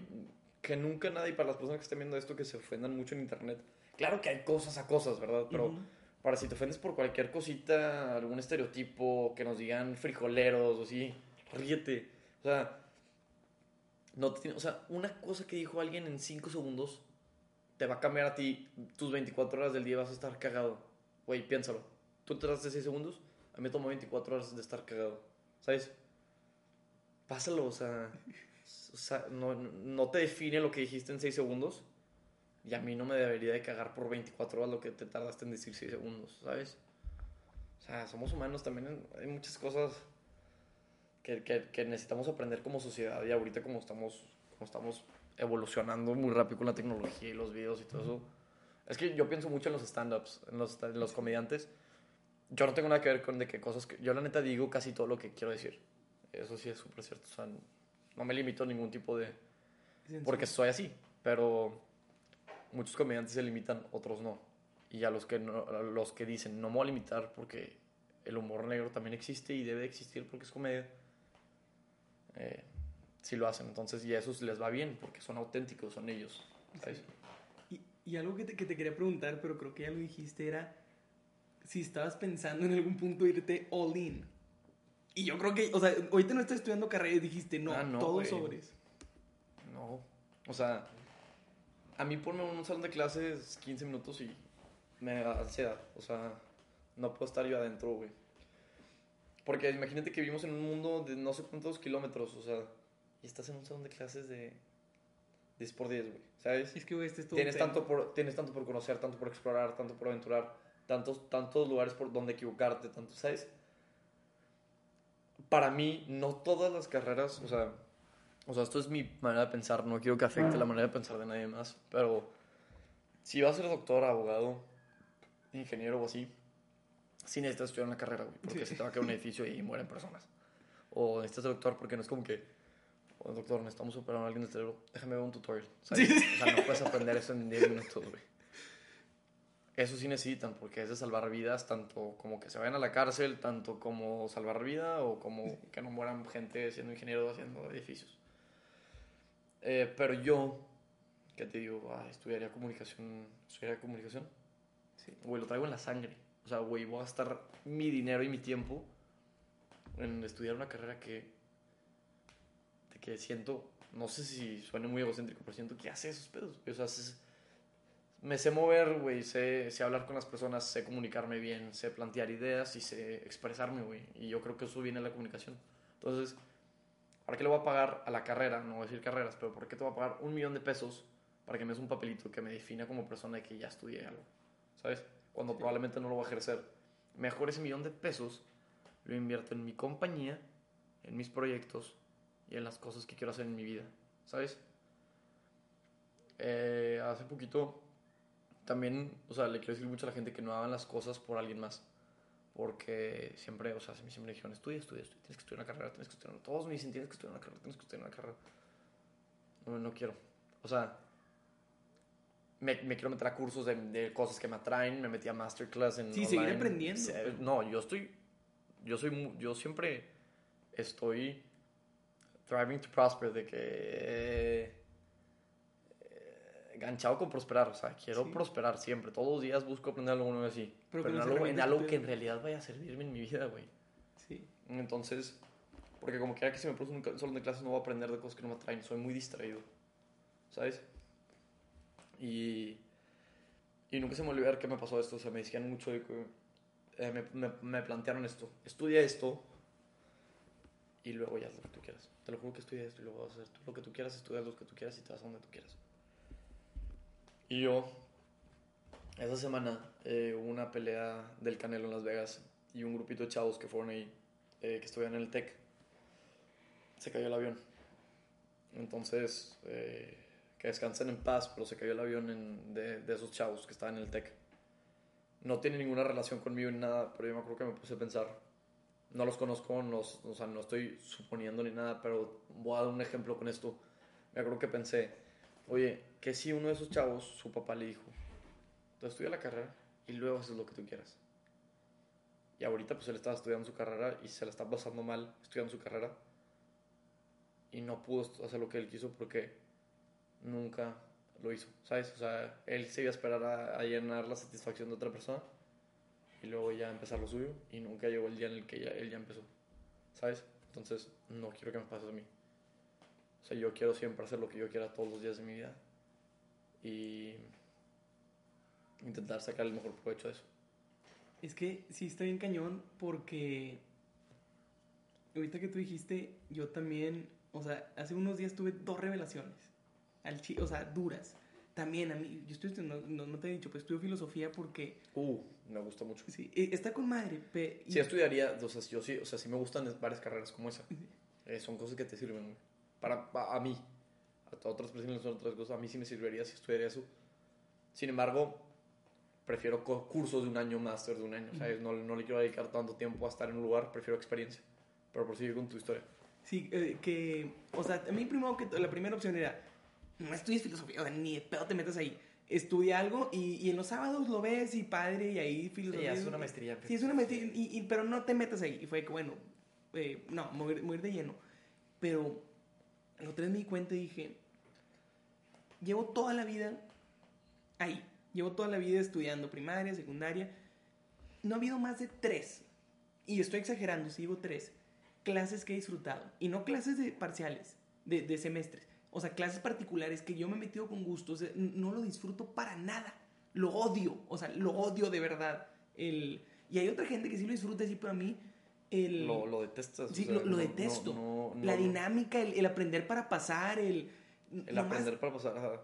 que nunca nadie, para las personas que estén viendo esto, que se ofendan mucho en internet. Claro que hay cosas a cosas, ¿verdad? Pero para si te ofendes por cualquier cosita, algún estereotipo, que nos digan frijoleros o así, ríete. O sea, no te tiene- o sea, una cosa que dijo alguien en 5 segundos te va a cambiar a ti tus 24 horas del día, vas a estar cagado. Güey, piénsalo. Tú te das de 6 segundos, a mí me tomó 24 horas de estar cagado. ¿Sabes? Pásalo, o sea, o sea no, no te define lo que dijiste en 6 segundos. Y a mí no me debería de cagar por 24 horas lo que te tardaste en decir 6 segundos, ¿sabes? O sea, somos humanos también. Hay muchas cosas que, que, que necesitamos aprender como sociedad. Y ahorita como estamos, como estamos evolucionando muy rápido con la tecnología y los videos y todo eso. Es que yo pienso mucho en los stand-ups, en los, en los comediantes. Yo no tengo nada que ver con de qué cosas que... Yo la neta digo casi todo lo que quiero decir. Eso sí es súper cierto. O sea, no me limito a ningún tipo de... Porque soy así. Pero muchos comediantes se limitan, otros no. Y a los que, no, a los que dicen, no me voy a limitar porque el humor negro también existe y debe existir porque es comedia, eh, sí lo hacen. Entonces, y a esos les va bien porque son auténticos, son ellos. ¿sabes? Y, y algo que te, que te quería preguntar, pero creo que ya lo dijiste, era si estabas pensando en algún punto irte all in. Y yo creo que, o sea, ahorita no estás estudiando carrera y dijiste, no, Ah, no, güey. sobres. No. O sea, a mí ponme un salón de clases 15 minutos y me da ansiedad. O sea, no puedo estar yo adentro, güey. Porque imagínate que vivimos en un mundo de no sé cuántos kilómetros, o sea, y estás en un salón de clases de 10 por 10, güey. ¿Sabes? Es que, güey, este es todo Tienes tanto, por, tienes tanto por conocer, tanto por explorar, tanto por aventurar, tantos, tantos lugares por donde equivocarte, tanto, ¿sabes? Para mí, no todas las carreras, o sea, o sea, esto es mi manera de pensar, no quiero que afecte la manera de pensar de nadie más, pero si vas a ser doctor, abogado, ingeniero o así, sí necesitas estudiar una carrera, güey, porque Sí. se te va a caer un edificio y mueren personas. O necesitas ser doctor porque no es como que, "Oh, doctor, necesitamos operar a alguien del cerebro, déjame ver un tutorial. ¿sabes? O sea, no puedes aprender eso en 10 minutos, güey. Eso sí necesitan, porque es de salvar vidas, tanto como que se vayan a la cárcel, tanto como salvar vida o como que no mueran gente siendo ingeniero haciendo edificios. Eh, pero yo ¿qué te digo? Ah, estudiaría comunicación, estudiaría comunicación. Sí. Güey, lo traigo en la sangre. O sea, güey, voy a gastar mi dinero y mi tiempo en estudiar una carrera que, de que siento, no sé si suene muy egocéntrico, pero siento que hace esos pedos. O sea, es- me sé mover, güey, sé, sé hablar con las personas, sé comunicarme bien, sé plantear ideas y sé expresarme, güey. Y yo creo que eso viene de la comunicación. Entonces, ¿para qué le voy a pagar a la carrera? No voy a decir carreras, pero ¿por qué te voy a pagar un millón de pesos para que me des un papelito que me defina como persona de que ya estudié algo? ¿Sabes? Cuando probablemente no lo voy a ejercer. Mejor ese millón de pesos lo invierto en mi compañía, en mis proyectos y en las cosas que quiero hacer en mi vida. ¿Sabes? Eh, hace poquito también, o sea, le quiero decir mucho a la gente que no hagan las cosas por alguien más. Porque siempre, o sea, siempre me dijeron, estudia, estudia, estudia, tienes que estudiar una carrera, tienes que estudiar una... Todos me dicen, tienes que estudiar una carrera, tienes que estudiar una carrera. No, no quiero. O sea, me, me quiero meter a cursos de, de cosas que me atraen, me metí a masterclass en Sí, seguir aprendiendo. No, yo estoy, yo soy, yo siempre estoy thriving to prosper, de que... enganchado con prosperar, o sea, quiero Sí. prosperar siempre. Todos los días busco aprender algo nuevo así. Pero Pero, en algo, en algo que en realidad vaya a servirme en mi vida, güey. Sí. Entonces, porque como quiera que se me produce un salón de clases, no voy a aprender de cosas que no me atraen. Soy muy distraído, ¿sabes? Y, y nunca se me olvidó que me pasó esto. O sea, me decían mucho de que eh, me, me, me plantearon esto. Estudia esto y luego ya haz lo que tú quieras. Te lo juro que estudia esto y luego vas a hacer tú lo que tú quieras, estudias lo que tú quieras y te vas a donde tú quieras. Y yo, esa semana, eh, hubo una pelea del Canelo en Las Vegas y un grupito de chavos que fueron ahí, eh, que estuvieron en el TEC, se cayó el avión. Entonces, eh, que descansen en paz, pero se cayó el avión de, de esos chavos que estaban en el TEC. No tiene ninguna relación conmigo ni nada, pero yo me acuerdo que me puse a pensar. No los conozco, no, o sea, no estoy suponiendo ni nada, pero voy a dar un ejemplo con esto. Me acuerdo que pensé, oye, que si uno de esos chavos, su papá le dijo, tú estudia la carrera y luego haces lo que tú quieras. Y ahorita pues él estaba estudiando su carrera y se la está pasando mal estudiando su carrera. Y no pudo hacer lo que él quiso porque nunca lo hizo, ¿sabes? O sea, él se iba a esperar a, a llenar la satisfacción de otra persona y luego ya empezar lo suyo y nunca llegó el día en el que ya, él ya empezó, ¿sabes? Entonces no quiero que me pase a mí. O sea, yo quiero siempre hacer lo que yo quiera todos los días de mi vida y intentar sacar el mejor provecho de eso. Es que sí está bien cañón porque ahorita que tú dijiste, yo también, o sea, hace unos días tuve dos revelaciones, al o sea, duras. También a mí, yo estoy estudiando, no, no te he dicho, pues estudio filosofía porque, Uh, me gusta mucho. sí, eh, está con madre. pe- y- Sí estudiaría, o sea, yo sí, o sea, sí me gustan varias carreras como esa. Eh, son cosas que te sirven, Para, pa- a mí. A to- otras personas son otras cosas. A mí sí me serviría si estudiaría eso. Sin embargo, prefiero cursos de un año, máster de un año, ¿sabes? No, no le quiero dedicar tanto tiempo a estar en un lugar, prefiero experiencia. Pero prosigue con tu historia. Sí, eh, que, o sea, a mí primero que to- la primera opción era, no estudies filosofía, o sea, ni de pedo te metas ahí. Estudia algo y, y en los sábados lo ves y padre y ahí filosofía. es una maestría, Sí, es una maestría, y, y- pero no te metas ahí. Y fue que, bueno, eh, no, mover, mover de lleno. Pero la otra vez me di cuenta y dije, llevo toda la vida ahí. Llevo toda la vida estudiando primaria, secundaria. No ha habido más de tres, y estoy exagerando, si digo tres, clases que he disfrutado. Y no clases de parciales, de, de semestres. O sea, clases particulares que yo me he metido con gusto. no lo disfruto para nada. Lo odio. O sea, lo odio de verdad. El, y hay otra gente que sí lo disfruta, sí, pero a mí... El, Lo, lo detestas. o Sí, sea, lo, lo no- detesto. no- no- la dinámica, el, el aprender para pasar, el... El nomás aprender para pasar. ajá.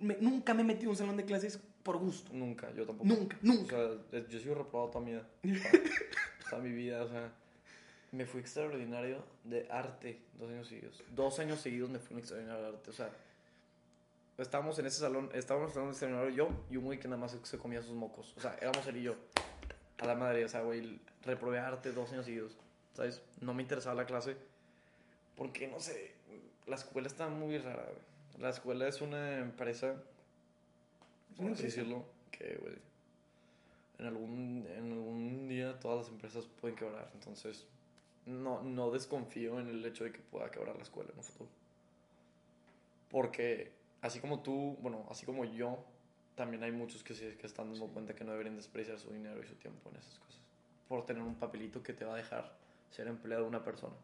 me- nunca me he metido en un salón de clases por gusto. Nunca, yo tampoco. Nunca, O nunca. sea, eh, yo he sido reprobado toda mi vida. Toda, toda mi vida, o sea. Me fui extraordinario de arte dos años seguidos. Dos años seguidos me fui un extraordinario de arte. O sea, estábamos en ese salón, estábamos en el salón extraordinario yo y un güey que nada más se comía sus mocos. O sea, éramos él y yo. A la madre, o sea, güey, reprobé arte dos años seguidos. ¿Sabes? No me interesaba la clase. Porque, no sé, la escuela está muy rara, güey. La escuela es una empresa, por así decirlo, que, güey, en algún, en algún día todas las empresas pueden quebrar. Entonces, no, no desconfío en el hecho de que pueda quebrar la escuela en un futuro. Porque así como tú, bueno, así como yo, también hay muchos que, se, que están dando cuenta que no deberían despreciar su dinero y su tiempo en esas cosas. Por tener un papelito que te va a dejar ser empleado de una persona.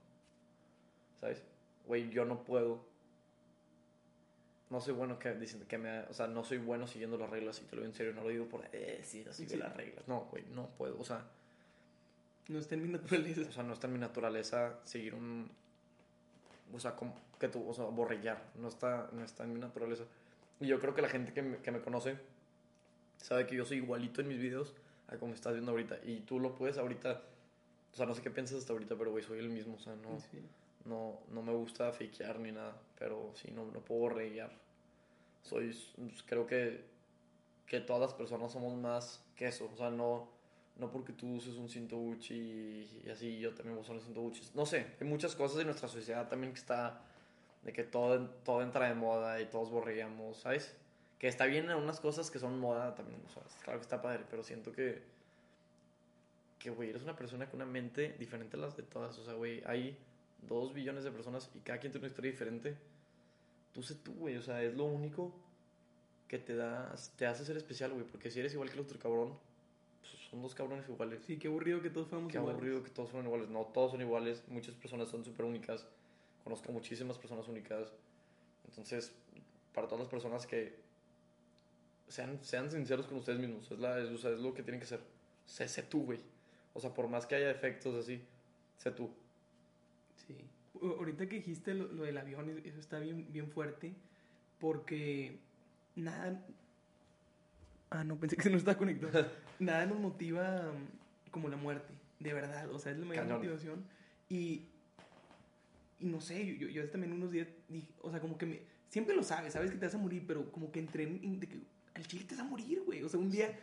¿Sabes? Güey, yo no puedo. No soy bueno que dicen que me, o sea, no soy bueno siguiendo las reglas y te lo digo en serio, no lo digo por eh, sí, no sigue Sí. las reglas. No, güey, no puedo, o sea, No está en mi naturaleza. o sea, no está en mi naturaleza seguir un o sea, como que tú, o sea, borrillar, no está no está en mi naturaleza. Y yo creo que la gente que me, que me conoce sabe que yo soy igualito en mis videos a como estás viendo ahorita y tú lo puedes ahorita o sea, no sé qué piensas hasta ahorita, pero güey, soy el mismo, o sea, no Sí. no, no me gusta fakear ni nada, pero sí, no, no puedo reguiar. Soy, pues, creo que, que todas las personas somos más que eso, o sea, no, no porque tú uses un cinto Gucci y, y así yo también usar un cinto Gucci. No sé, hay muchas cosas en nuestra sociedad también que está, de que todo, todo entra de moda y todos borreamos, ¿sabes? Que está bien en unas cosas que son moda también, o sea, claro que está padre, pero siento que, que, güey, eres una persona con una mente diferente a las de todas, o sea, güey, hay dos billones de personas y cada quien tiene una historia diferente. Tú sé tú, güey, o sea, es lo único que te da, te hace ser especial, güey, porque si eres igual que el otro cabrón, pues son dos cabrones iguales. Sí, qué aburrido que todos fuéramos Qué iguales. aburrido que todos son iguales. No, todos son iguales. Muchas personas son súper únicas. Conozco muchísimas personas únicas. Entonces, para todas las personas que sean, sean sinceros con ustedes mismos, es, la, es, o sea, es lo que tienen que ser. Sé, sé tú, güey. O sea, por más que haya defectos así, sé tú. Sí. Ahorita que dijiste lo, lo del avión, eso está bien, bien fuerte. Porque nada. Ah, no, pensé que se nos estaba conectado. nada nos motiva um, como la muerte, de verdad. O sea, es la mayor Cañón. motivación. Y. Y no sé, yo, yo, yo también unos días dije, o sea, como que me. Siempre lo sabes, sabes que te vas a morir, pero como que entré en. de que al chile te vas a morir, güey. O sea, un día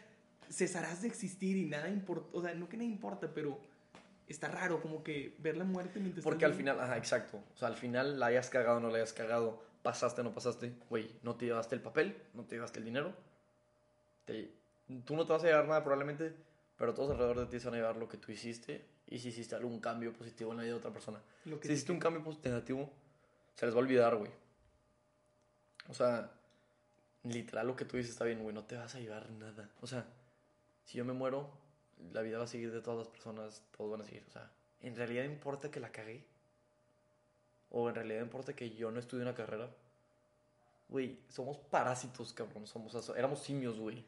cesarás de existir y nada importa. O sea, no que nada importa, pero está raro como que ver la muerte mientras Porque al final, ajá, exacto. O sea, al final la hayas cagado o no la hayas cagado, pasaste o no pasaste, güey, no te llevaste el papel, no te llevaste el dinero. Te- tú no te vas a llevar nada probablemente, pero todos alrededor de ti se van a llevar lo que tú hiciste y si hiciste algún cambio positivo en la vida de otra persona. Lo que Si hiciste un cambio negativo, se les va a olvidar, güey. O sea, literal lo que tú dices está bien, güey, no te vas a llevar nada. O sea, si yo me muero, la vida va a seguir de todas las personas, todos van a seguir. O sea, ¿en realidad importa que la cagué? ¿O en realidad importa que yo no estudie una carrera? Güey, somos parásitos, cabrón. Somos, éramos simios, güey.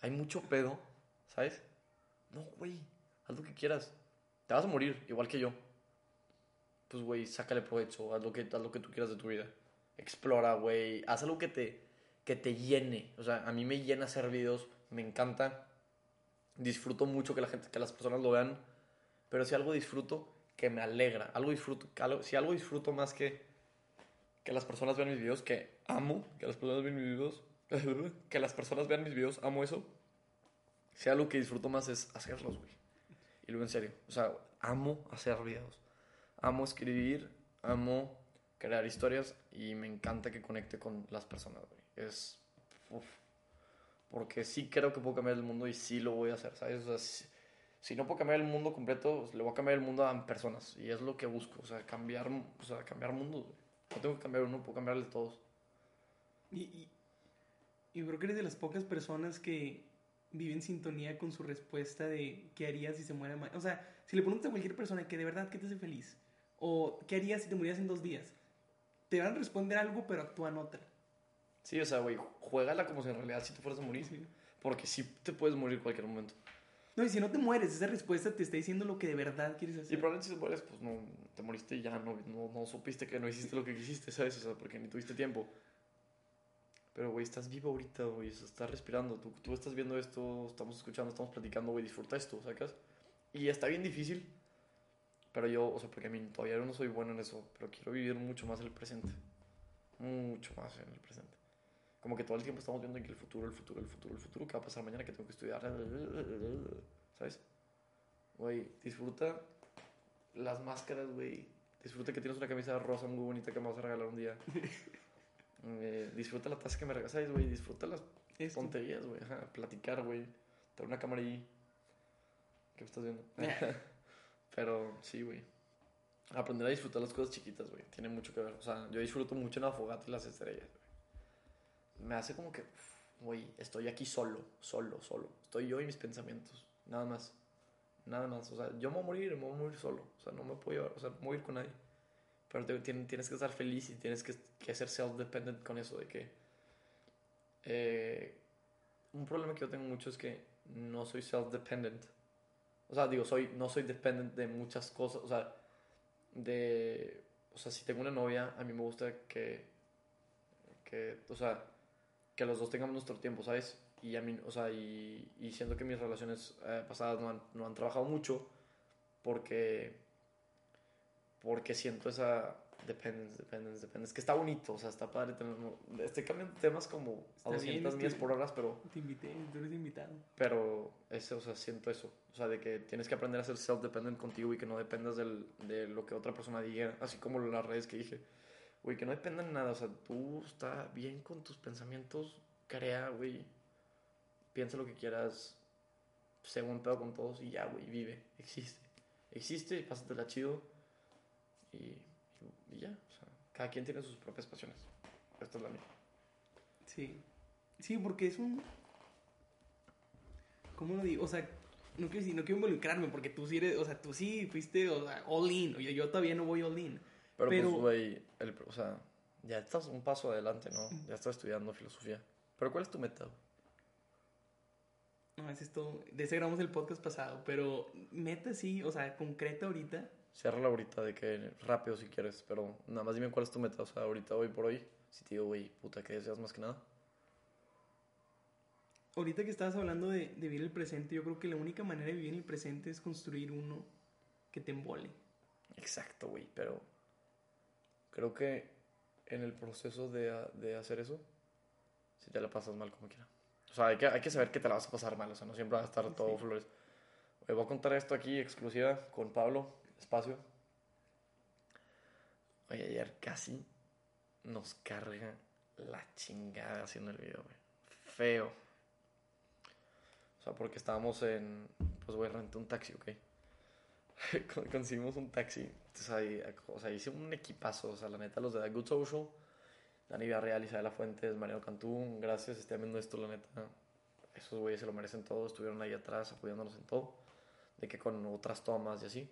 Hay mucho pedo, ¿sabes? No, güey, haz lo que quieras. Te vas a morir, igual que yo. Pues, güey, sácale provecho, haz lo, que, haz lo que tú quieras de tu vida. Explora, güey, haz algo que te, que te llene. O sea, a mí me llena hacer videos, me encanta. Disfruto mucho que la gente, que las personas lo vean. Pero si algo disfruto, que me alegra. Algo disfruto, algo- si algo disfruto más que que las personas vean mis videos, que amo que las personas vean mis videos, que las personas vean mis videos, amo eso. Si algo que disfruto más es hacerlos, güey. Y luego en serio, o sea, amo hacer videos. Amo escribir, amo crear historias y me encanta que conecte con las personas, güey. Es uf. porque sí creo que puedo cambiar el mundo y sí lo voy a hacer, ¿sabes? O sea, si, si no puedo cambiar el mundo completo, pues, le voy a cambiar el mundo a personas y es lo que busco, o sea, cambiar, o sea, cambiar mundos, güey. No tengo que cambiar uno, puedo cambiarle todos. Y, y, y creo que eres de las pocas personas que vive en sintonía con su respuesta de qué harías si se muere ma- O sea, si le preguntas a cualquier persona que de verdad qué te hace feliz o qué harías si te murieras en dos días, te van a responder algo pero actúan otra. Sí, o sea, güey, juégala como si en realidad sí te fueras a morir. Sí. Porque sí te puedes morir en cualquier momento. No, y si no te mueres, esa respuesta te está diciendo lo que de verdad quieres Y hacer. probablemente si te mueres, pues no, te moriste y ya, no, no, no supiste que no hiciste lo que quisiste, ¿sabes? O sea, porque ni tuviste tiempo. Pero, güey, estás vivo ahorita, güey, estás respirando. Tú, tú estás viendo esto, estamos escuchando, estamos platicando, güey, disfruta esto, ¿sacas? Y está bien difícil. Pero yo, o sea, porque a mí todavía no soy bueno en eso, pero quiero vivir mucho más el presente. Mucho más en el presente. Como que todo el tiempo estamos viendo en que el futuro, el futuro, el futuro, el futuro, qué va a pasar mañana, que tengo que estudiar, ¿sabes? Güey, disfruta las máscaras, güey. Disfruta que tienes una camisa rosa muy bonita que me vas a regalar un día. Eh, disfruta la taza que me regalas, ¿sabes, güey? Disfruta las Esto. tonterías, güey. Ajá, platicar, güey. Tener una cámara ahí. ¿Qué me estás viendo? Pero sí, güey. Aprender a disfrutar las cosas chiquitas, güey. Tiene mucho que ver. O sea, yo disfruto mucho en la fogata y las estrellas, güey. me hace como que, güey, estoy aquí solo, solo, solo. Estoy yo y mis pensamientos, nada más. Nada más, o sea, yo me voy a morir, me voy a morir solo. O sea, no me puedo llevar, o sea, no voy a ir con nadie. Pero tienes que estar feliz y tienes que, que ser self-dependent con eso de que... eh, un problema que yo tengo mucho es que no soy self-dependent. O sea, digo, soy, no soy dependent de muchas cosas. O sea, de... O sea, si tengo una novia, a mí me gusta que... que o sea, que los dos tengamos nuestro tiempo, ¿sabes? Y a mí, o sea, y, y siento que mis relaciones eh, pasadas no han, no han trabajado mucho porque... Porque siento esa dependence, dependence, dependence. Que está bonito, o sea, está padre tener... Estoy cambiando temas como a Está bien, 200 millas por horas, pero... Te invité, tú eres invitado. Pero, ese, o sea, siento eso. O sea, de que tienes que aprender a ser self-dependent contigo y que no dependas del, de lo que otra persona diga. Así como las redes que dije. Güey, que no dependan de nada. O sea, tú está bien con tus pensamientos. Crea, güey. Piensa lo que quieras. Buen pedo con todos y ya, güey. Vive. Existe. Existe y pásatela chido. Y, ya. O sea, cada quien tiene sus propias pasiones. Esta es la mía. Sí. Sí, porque es un. ¿Cómo lo digo? O sea, no quiero, decir- no quiero involucrarme porque tú sí eres. O sea, tú sí fuiste o sea, all in. Oye, yo todavía no voy all in. Pero, Pero- pues, güey, el- o sea, ya estás un paso adelante, ¿no? Ya estás estudiando filosofía. Pero ¿cuál es tu meta? No, es todo. De ese grabamos el podcast pasado. Pero meta sí, o sea, concreta ahorita. Ciérrala ahorita de que rápido si quieres, pero nada más dime cuál es tu meta. O sea, ahorita, hoy por hoy, si te digo, güey, puta, ¿qué deseas más que nada? Ahorita que estabas hablando de, de vivir el presente, yo creo que la única manera de vivir el presente es construir uno que te embole. Exacto, güey, pero creo que en el proceso de, de hacer eso, si te la pasas mal como quiera. O sea, hay que, hay que saber que te la vas a pasar mal, o sea, no siempre va a estar todo Sí. flores. Güey, voy a contar esto aquí, exclusiva, con Pablo, espacio. Oye, ayer casi nos carga la chingada haciendo el video. Feo. O sea, porque estábamos en... Pues, güey, renté un taxi, ¿ok? Con- conseguimos un taxi. Entonces ahí, o sea, hice un equipazo. O sea, la neta, los de The Good Social, Dani Villarreal, Isabela Fuentes, Mariano Cantú, gracias, estén viendo esto, la neta. Esos güeyes se lo merecen todo. Estuvieron ahí atrás apoyándonos en todo. De que con otras tomas y así.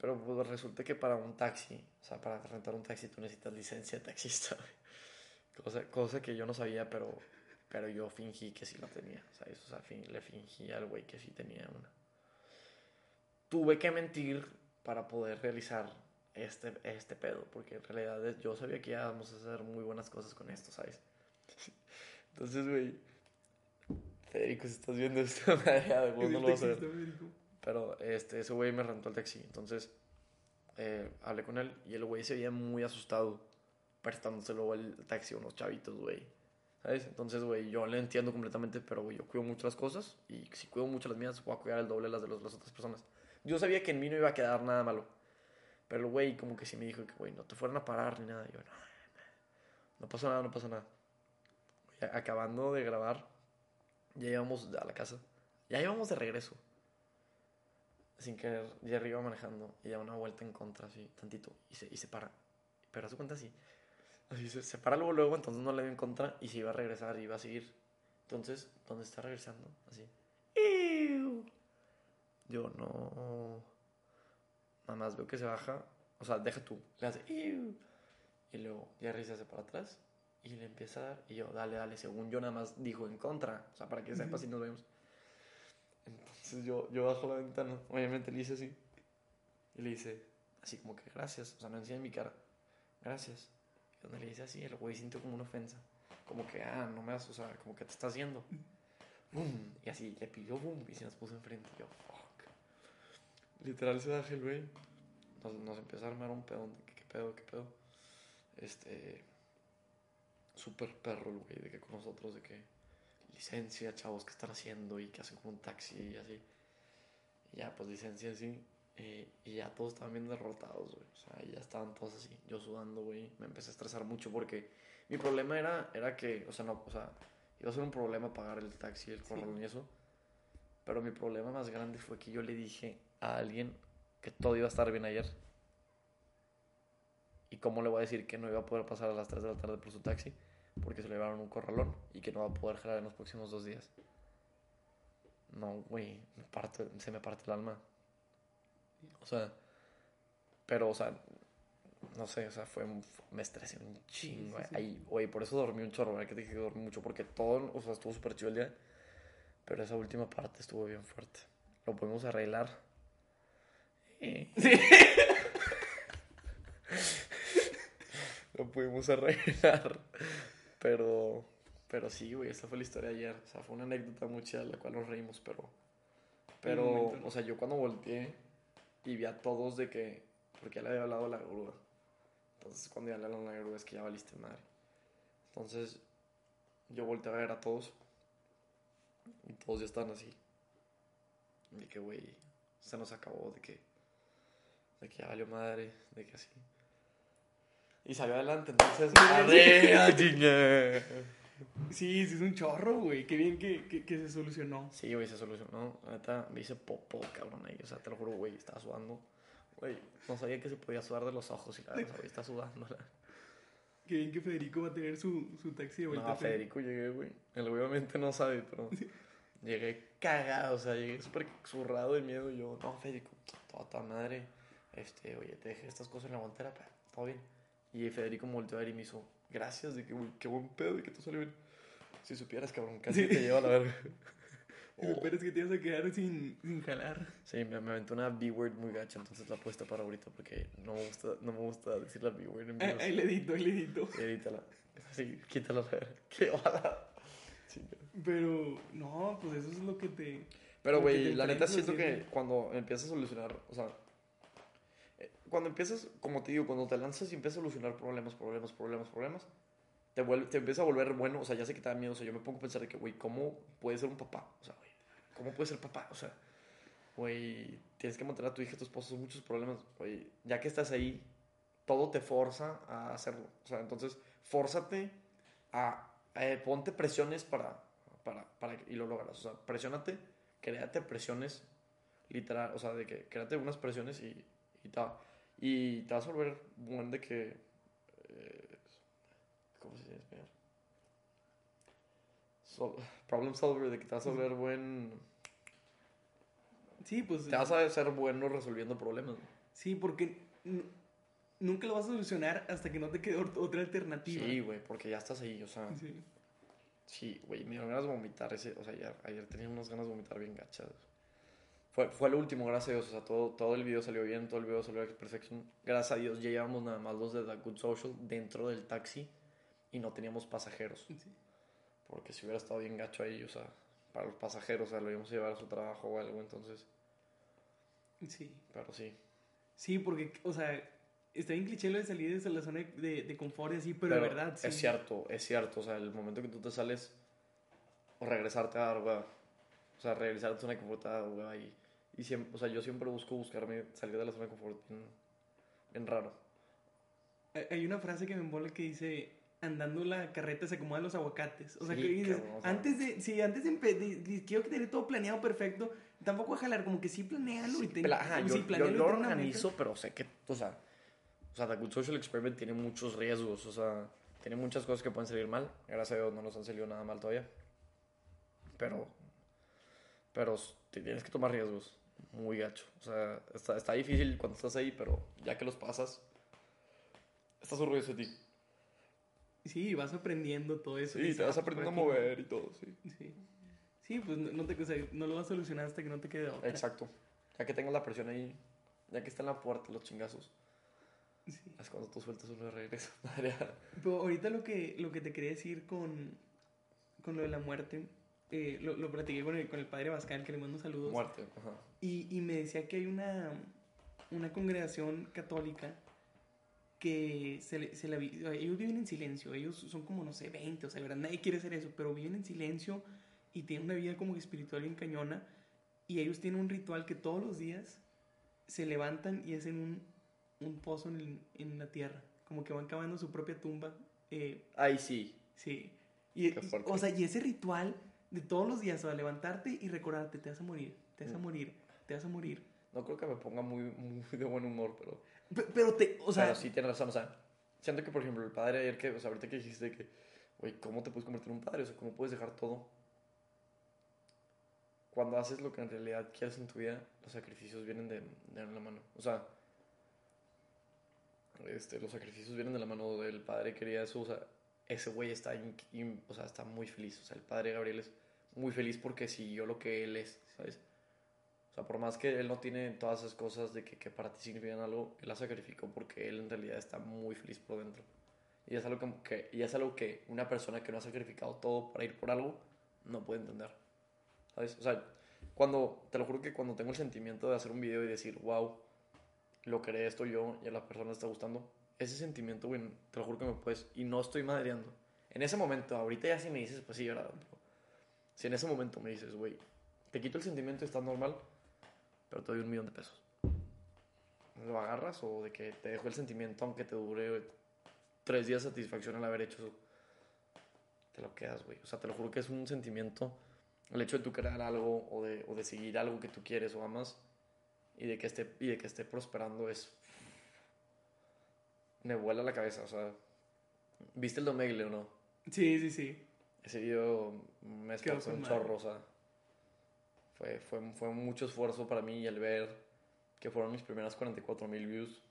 Pero pues resulta que para un taxi, o sea, para rentar un taxi tú necesitas licencia de taxista. Cosa, cosa que yo no sabía, pero, pero yo fingí que sí la tenía. ¿sabes? O sea, fin- le fingí al güey que sí tenía una tuve que mentir para poder realizar este, este pedo, porque en realidad yo sabía que íbamos a hacer muy buenas cosas con esto, ¿sabes? Entonces, güey, Federico, si estás viendo esto, de vos no lo vas a ver. Pero este, ese güey me rentó el taxi. Entonces eh, hablé con él y el güey se veía muy asustado prestándoselo el taxi a unos chavitos, güey. ¿Sabes? Entonces, güey, yo le entiendo completamente, pero güey, yo cuido mucho las cosas y si cuido mucho las mías, voy a cuidar el doble las de las otras personas. Yo sabía que en mí no iba a quedar nada malo. Pero el güey como que sí me dijo que, güey, no te fueran a parar ni nada. Y yo, no, no pasa nada, no pasa nada. Acabando de grabar, ya íbamos a la casa. Ya íbamos de regreso sin querer, Jerry iba manejando y da una vuelta en contra, así, tantito, y se, y se para. Pero hace cuenta así. Así se, se para luego, luego, entonces no le dio en contra y se iba a regresar, iba a seguir. Entonces, ¿dónde está regresando? Así. Yo no. Nada más veo que se baja. O sea, deja tú. Le hace. ¡Iu! Y luego Jerry se hace para atrás y le empieza a dar. Y yo, dale, dale. Según yo, nada más dijo en contra. O sea, para que sepas si nos vemos. Entonces yo, yo bajo la ventana, obviamente le hice así. Y le hice así como que gracias. O sea, no encima en mi cara. Gracias. Y donde le hice así, el güey sintió como una ofensa. Como que, ah, no me das, o sea, como que te estás haciendo. Y así le pidió boom y se nos puso enfrente. Y yo, fuck. Literal se baja el güey. Nos, nos empezó a armar un pedo. de que, ¿Qué pedo? ¿Qué pedo? Este. Súper perro el güey, de que con nosotros, de que licencia, chavos, ¿qué están haciendo? Y que hacen como un taxi y así. Y ya, pues licencia así. eh, y ya todos estaban bien derrotados, güey. O sea, ya estaban todos así. Yo sudando, güey. Me empecé a estresar mucho porque mi problema era, era que, o sea, no, o sea, iba a ser un problema pagar el taxi, el corralón y eso. Pero mi problema más grande fue que yo le dije a alguien que todo iba a estar bien ayer. ¿Y cómo le voy a decir que no iba a poder pasar a las 3 de la tarde por su taxi? Porque se le llevaron un corralón y que no va a poder jalar en los próximos dos días. No, güey, me se me parte el alma. O sea, pero, o sea, no sé, o sea, fue, me estresé un chingo. sí, sí. Ahí, güey, por eso dormí un chorro, ¿verdad? Que te dije que dormí mucho, porque todo, o sea, estuvo súper chido el día. Pero esa última parte estuvo bien fuerte. Lo pudimos arreglar. Eh. Lo pudimos arreglar. Pero, pero sí, güey, esa fue la historia de ayer. O sea, fue una anécdota muy chida, la cual nos reímos, pero. Pero, o sea, yo cuando volteé y vi a todos de que. Porque ya le había hablado a la grúa. Entonces, cuando ya le hablaron a la grúa, es que ya valiste madre. Entonces, yo volteé a ver a todos. Y todos ya están así. De que, güey, se nos acabó, de que. De que ya valió madre, de que así. Y salió adelante, entonces. ¡Arriba, chinga! Sí, sí, es un chorro, güey. Qué bien que, que, que se solucionó. Sí, güey, se solucionó. Neta, me hice popó, cabrón, ahí. O sea, te lo juro, güey, estaba sudando. Güey, no sabía que se podía sudar de los ojos y la verdad, güey, está sudando. Qué bien que Federico va a tener su, su taxi de vuelta. No, Federico llegué, güey. Él obviamente no sabe, pero llegué cagado, o sea, llegué súper zurrado de miedo. Y yo, no, Federico, toda tu madre. Este, oye, te dejé estas cosas en la guantera, pero todo bien. Y Federico me volteó a ver y me hizo, gracias, de que, güey, qué buen pedo, de que todo salió bien. Si supieras, cabrón, casi te lleva a la verga. Y me esperas que te ibas a quedar sin, sin jalar. Sí, me, me aventó una B-word muy gacha, entonces la puesta para ahorita porque no me gusta, no me gusta decir la B-word en Ahí, videos. ahí le edito, ahí le edito. Edítala. Sí, quítala. Qué bala. Sí, Pero, no, pues eso es lo que te. Pero, güey, la neta siento que cuando empiezas a solucionar, o sea, cuando empiezas, como te digo, cuando te lanzas y empiezas a solucionar problemas, problemas, problemas, problemas, te, vuelve, te empieza a volver bueno, o sea, ya sé que te da miedo, o sea, yo me pongo a pensar de que, güey, ¿cómo puede ser un papá? O sea, güey, ¿cómo puede ser papá? O sea, güey, tienes que mantener a tu hija, a tu esposo, muchos problemas, güey, ya que estás ahí, todo te forza a hacerlo, o sea, entonces, fórzate a, eh, ponte presiones para, para, para, y lo logras, o sea, presiónate, créate presiones, literal, o sea, de que créate unas presiones y, y, va- y te vas a volver buen de que, eh, ¿cómo se dice en español? Problem solver, de que te vas a volver buen, Sí, pues. te vas a ser bueno resolviendo problemas. Sí, porque nu- nunca lo vas a solucionar hasta que no te quede ot- otra alternativa. Sí, güey, porque ya estás ahí, o sea, Sí. Sí, güey, me dieron ganas de vomitar ese, o sea, ayer, ayer tenía unas ganas de vomitar bien gachas. Fue, fue lo último, gracias a Dios, o sea, todo, todo el video salió bien, todo el video salió a perfección. Gracias a Dios, ya llevamos nada más los de The Good Social dentro del taxi y no teníamos pasajeros. Sí. Porque si hubiera estado bien gacho ahí, o sea, para los pasajeros, o sea, lo íbamos a llevar a su trabajo o algo, entonces, Sí. pero sí. Sí, porque, o sea, está bien cliché lo de salir desde la zona de, de confort y así, pero, de verdad, sí. Es cierto, es cierto, o sea, el momento que tú te sales, o regresarte a dar. O sea, regresar a tu zona de confort a dar, hueva, y, y siempre, o sea, yo siempre busco buscarme salir de la zona de confort bien, bien raro. Hay- una frase que me embola que dice, andando la carreta se acomodan los aguacates. O sea, Sí, que dices, cabrón, o sea. antes de, sí, antes de, de- de- quiero tener todo planeado perfecto, tampoco voy a jalar, como que sí planealo y ten- ajá, sí, yo, yo planéalo y lo organizo, pero sé que, o sea, o sea, The Good Social Experiment tiene muchos riesgos, o sea, tiene muchas cosas que pueden salir mal. Gracias a Dios no nos han salido nada mal todavía. Pero, pero te tienes que tomar riesgos, muy gacho. O sea, está, está difícil cuando estás ahí, pero ya que los pasas, estás orgulloso de ti. Sí, vas aprendiendo todo eso. Sí, te vas "Ah, aprendiendo a aquí no". mover y todo, sí. Sí. Sí, pues no, te, o sea, no lo vas a solucionar hasta que no te quede otra. Exacto. Ya que tengas la presión ahí, ya que está en la puerta los chingazos, Sí. es cuando tú sueltas uno de regreso. Pero ahorita lo que, lo que te quería decir con, con lo de la muerte, eh, lo, lo platiqué con el, con el padre Bascal, que le mando saludos. Muerte. Ajá. Y, y me decía que hay una, una congregación católica que se, se la ellos viven en silencio, ellos son como, no sé, 20, o sea, de verdad, nadie quiere hacer eso, pero viven en silencio y tienen una vida como espiritual bien cañona y ellos tienen un ritual que todos los días se levantan y hacen un, un pozo en, el- en la tierra, como que van cavando su propia tumba. eh, Ahí sí. sí. Y, o sea, y ese ritual de todos los días, o sea, levantarte y recordarte, te vas a morir, te vas a Mm. morir, te vas a morir. No creo que me ponga muy, muy de buen humor, pero. Pe- Pero te, o sea, pero sí tienes razón, o sea. Siento que, por ejemplo, el padre ayer que, o sea, ahorita que dijiste que, güey, ¿cómo te puedes convertir en un padre? O sea, ¿cómo puedes dejar todo? Cuando haces lo que en realidad quieres en tu vida, los sacrificios vienen de, de la mano. O sea, este, los sacrificios vienen de la mano del padre quería eso. O sea, ese güey está, in- in- o sea, está muy feliz. O sea, el padre Gabriel es muy feliz porque siguió lo que él es, ¿sabes? O sea, por más que él no tiene todas esas cosas de que, que para ti significan algo, él las sacrificó porque él en realidad está muy feliz por dentro. Y es algo que, y es algo que una persona que no ha sacrificado todo para ir por algo no puede entender. ¿Sabes? O sea, cuando, te lo juro que cuando tengo el sentimiento de hacer un video y decir, wow, lo creé esto yo y a la persona le está gustando, ese sentimiento, güey, te lo juro que me puedes. Y no estoy madreando. En ese momento, ahorita ya si me dices, pues sí. Pero si en ese momento me dices, güey, te quito el sentimiento y está normal, pero te doy un millón de pesos. ¿Lo agarras o de que te dejo el sentimiento aunque te dure tres días de satisfacción al haber hecho eso? Te lo quedas, güey. O sea, te lo juro que es un sentimiento. El hecho de tú crear algo o de, o de seguir algo que tú quieres o amas y de que esté, y de que esté prosperando es. Me vuela la cabeza, o sea. ¿Viste el de Omegle o no? Sí, sí, sí. Ese video me esforzó un chorro, o sea. Fue, fue, fue mucho esfuerzo para mí y el ver que fueron mis primeras 44 mil views.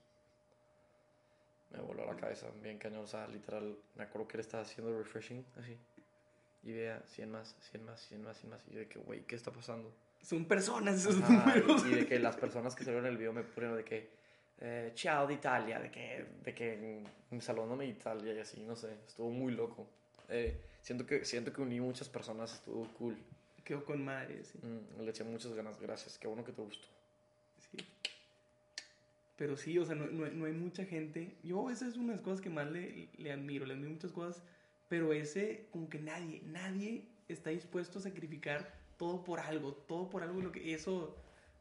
Me voló la cabeza, bien cañón, o sea, literal, me acuerdo que él estaba haciendo refreshing, así. Y vea, 100 más, 100 más, 100 más, 100 más. Y yo de que, güey, ¿qué está pasando? Son personas esos Ajá, números. y, y de que las personas que salieron en el video me ponen de que, eh, ciao de Italia, de que, de que mm, saludándome de Italia y así, no sé, estuvo muy loco. Eh, siento, que, siento que uní muchas personas, estuvo cool. Quedó con madre, sí. Mm, le eché muchas ganas, gracias, qué bueno que te gustó. sí. Pero sí, o sea, no, no, no hay mucha gente. Yo, esa es una de las cosas que más le, le admiro. Le admiro muchas cosas. Pero ese, como que nadie, nadie está dispuesto a sacrificar todo por algo. Todo por algo. Lo que, eso,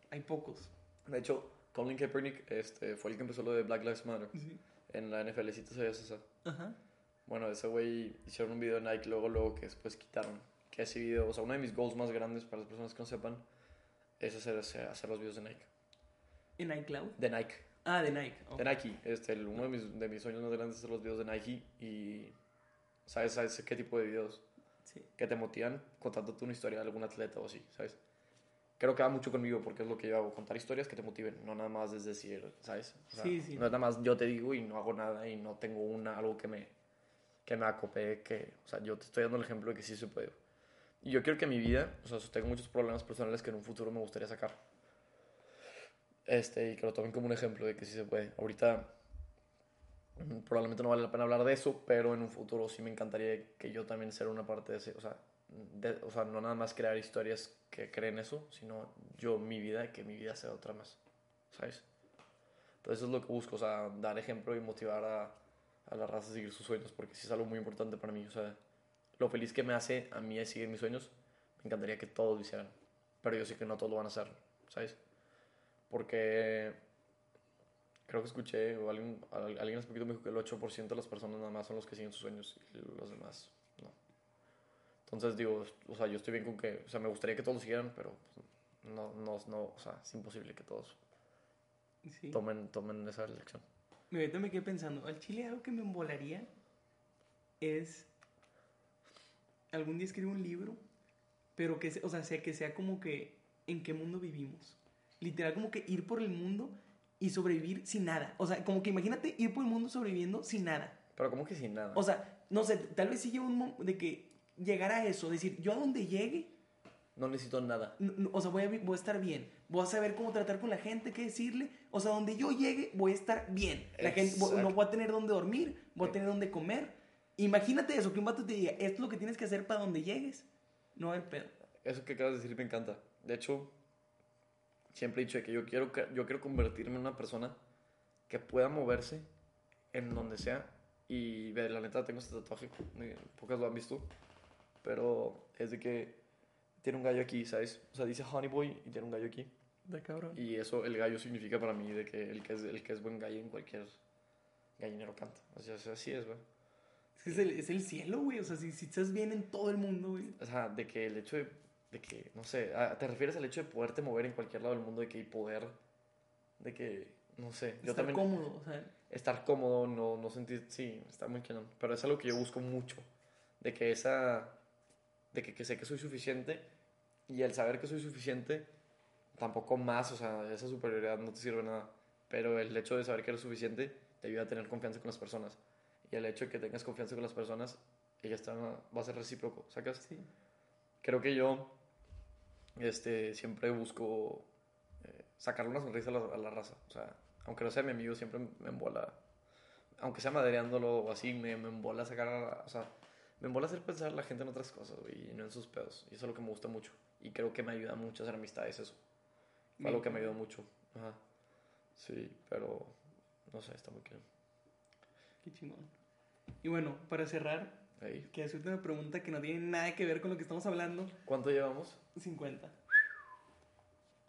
hay pocos. De hecho, Colin Kaepernick este, fue el que empezó lo de Black Lives Matter Sí. en la NFL, ¿sí te sabías esa? Ajá. Bueno, ese güey hicieron un video de Nike, luego, luego que después quitaron. Que ese video, o sea, uno de mis goals más grandes para las personas que no sepan, es hacer, hacer los videos de Nike. En iCloud. De Nike. Ah, de Nike. ok. De Nike. Este, el- uno de mis, de mis sueños más grandes es hacer los videos de Nike y... ¿Sabes, ¿Sabes qué tipo de videos? Sí. Que te motivan contándote una historia de algún atleta o así, ¿sabes? Creo que va mucho conmigo porque es lo que yo hago, contar historias que te motiven, no nada más es decir, ¿sabes? O sea, Sí, sí. No es nada más yo te digo y no hago nada y no tengo una, algo que me, que me acopee, que, o sea, yo te estoy dando el ejemplo de que sí se puede. Y yo quiero que mi vida, o sea, tengo muchos problemas personales que en un futuro me gustaría sacar. Este, y que lo tomen como un ejemplo de que sí se puede. Ahorita mm, probablemente no vale la pena hablar de eso, pero en un futuro sí me encantaría que yo también sea una parte de ese, o sea, de- o sea, no nada más crear historias que creen eso, sino yo mi vida, que mi vida sea otra más, ¿sabes? Entonces eso es lo que busco, o sea, dar ejemplo y motivar a, a la raza a seguir sus sueños, porque sí es algo muy importante para mí, o sea, lo feliz que me hace a mí es seguir mis sueños, me encantaría que todos lo hicieran, pero yo sé que no todos lo van a hacer, ¿sabes? Porque creo que escuché, o alguien, al- alguien hace poquito me dijo que el 8% de las personas nada más son los que siguen sus sueños y los demás no. Entonces digo, o sea, yo estoy bien con que, o sea, me gustaría que todos lo siguieran, pero pues, no, no, no, o sea, es imposible que todos Sí. tomen, tomen esa elección. Me ahorita me quedé pensando, al chile algo que me embolaría es algún día escribir un libro, pero que, o sea, sea que sea como que en qué mundo vivimos. Literal como que ir por el mundo y sobrevivir sin nada. O sea, como que imagínate ir por el mundo sobreviviendo sin nada. Pero como que sin nada. O sea, no sé, tal vez sí llegue un momento de que llegar a eso, decir, yo a donde llegue, no necesito nada. n- n- o sea, voy a, voy a estar bien. Voy a saber cómo tratar con la gente, qué decirle. O sea, donde yo llegue, voy a estar bien. La gente, no voy a tener dónde dormir, voy a tener dónde comer. Imagínate eso, que un vato te diga, esto es lo que tienes que hacer para donde llegues. No hay pedo. Eso que acabas de decir me encanta. De hecho, siempre he dicho que yo quiero, que- yo quiero convertirme en una persona que pueda moverse en donde sea. Y la neta tengo este tatuaje, eh, pocas lo han visto, pero es de que tiene un gallo aquí, ¿sabes? O sea, dice Honey Boy y tiene un gallo aquí. De cabrón. Y eso, el gallo significa para mí de que el que es, el que es buen gallo en cualquier gallinero canta. O sea, así es, güey. Es, que es, el, es el cielo, güey. O sea, si, si estás bien en todo el mundo, güey. O sea, de que el hecho de, de que, no sé, ah, te refieres al hecho de poderte mover en cualquier lado del mundo, de que hay poder, de que, no sé, yo estar también, cómodo, o sea. estar cómodo, no, no sentir, sí, está muy cañón, pero es algo que yo busco mucho, de que esa, de que, que sé que soy suficiente y el saber que soy suficiente, tampoco más, o sea, esa superioridad no te sirve nada, pero el hecho de saber que eres suficiente te ayuda a tener confianza con las personas y el hecho de que tengas confianza con las personas, ella está, va a ser recíproco, ¿sacas? Sí. Creo que yo este, siempre busco eh, sacarle una sonrisa a la, a la raza, o sea, aunque no sea mi amigo, siempre me embola, aunque sea madreándolo o así, me, me embola sacar, o sea, me embola hacer pensar a la gente en otras cosas, güey, y no en sus pedos. Y eso es lo que me gusta mucho. Y creo que me ayuda mucho a hacer amistades eso. Fue algo que me ayudó mucho. Ajá. Sí, pero no sé, está muy claro. Qué chingón. Y bueno, para cerrar, Ahí. que hacerte una pregunta que no tiene nada que ver con lo que estamos hablando. ¿Cuánto llevamos? 50.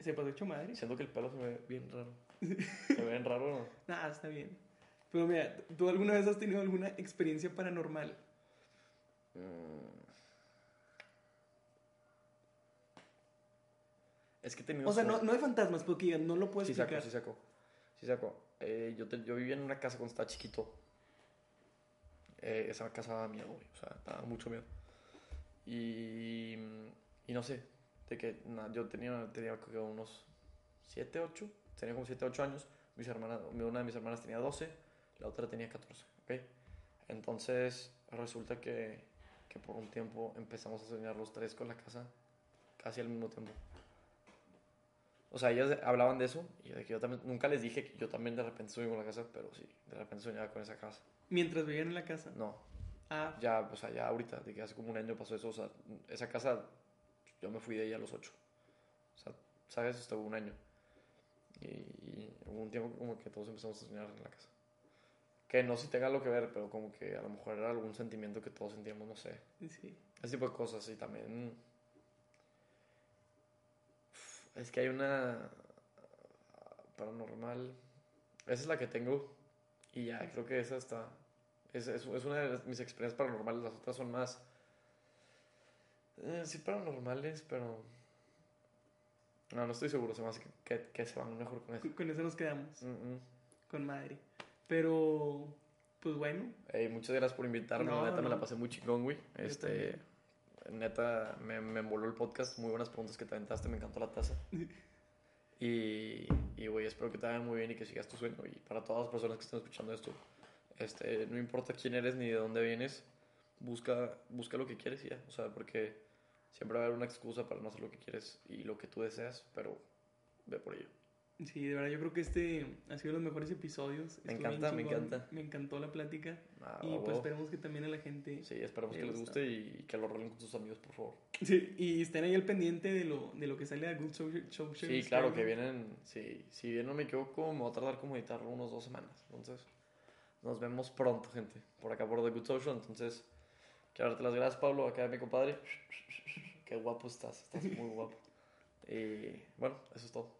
¿Se pasó hecho madre? Siento que el pelo se me ve bien raro. ¿Se ve bien raro o no? Nada, está bien. Pero mira, ¿tú alguna vez has tenido alguna experiencia paranormal? Mm. Es que tenido O sea, no, no de fantasmas, porque digan, no lo puedes Sí explicar. sí saco. Sí saco. Eh, yo, te- yo vivía en una casa cuando estaba chiquito. Eh, esa casa daba miedo, güey. O sea, daba mucho miedo. Y, y no sé, de que na- yo tenía, tenía creo unos 7, 8. Tenía como 7, 8 años. Mis hermanas, una de mis hermanas tenía 12, la otra tenía 14. ¿ok? Entonces resulta que, que por un tiempo empezamos a soñar los tres con la casa casi al mismo tiempo. O sea, ellas hablaban de eso y de que yo también, nunca les dije que yo también de repente soñaba con la casa, pero sí, de repente soñaba con esa casa. Mientras vivían en la casa. No, Ah, ya, o sea, ya ahorita, de que hace como un año pasó eso, o sea, esa casa, yo me fui de ella a los 8. O sea, ¿sabes? Estuvo un año. Y, y hubo un tiempo como que todos empezamos a soñar en la casa. Que no si tenga algo que ver, pero como que a lo mejor era algún sentimiento que todos sentíamos, no sé. sí. Ese tipo de cosas y también... Es que hay una paranormal. Esa es la que tengo y ya, creo que esa está... Es, es, es una de mis experiencias paranormales, las otras son más... eh, sí, paranormales, pero... No, no estoy seguro, se me hace que, que, que se van mejor con eso. Con- Con eso nos quedamos. Mm, mm. Con madre. Pero, pues bueno. Muchas gracias por invitarme, No, neta me la pasé muy chingón, güey. Yo Este, neta, me, me envoló el podcast, muy buenas preguntas que te aventaste, me encantó la taza. Y, y güey, espero que te vaya muy bien y que sigas tu sueño. Y para todas las personas que estén escuchando esto, este, no importa quién eres ni de dónde vienes, busca, busca lo que quieres y ya. O sea, porque siempre va a haber una excusa para no hacer lo que quieres y lo que tú deseas, pero ve por ello. Sí, de verdad, yo creo que este ha sido los mejores episodios. Me Estuvo encanta, me encanta. Me encantó la plática. Ah, y pues esperemos que también a la gente. Sí, esperamos le que les guste y que lo rolen con sus amigos, por favor. Sí, y estén ahí al pendiente de lo, de lo que sale a Good Social Show. Sí, claro, que vienen, sí, si bien no me equivoco, me va a tardar como editarlo unos dos semanas. Entonces, nos vemos pronto, gente, por acá por The Good Social. Entonces, quiero darte las gracias, Pablo, acá mi compadre. Qué guapo estás, estás muy guapo. Y bueno, eso es todo.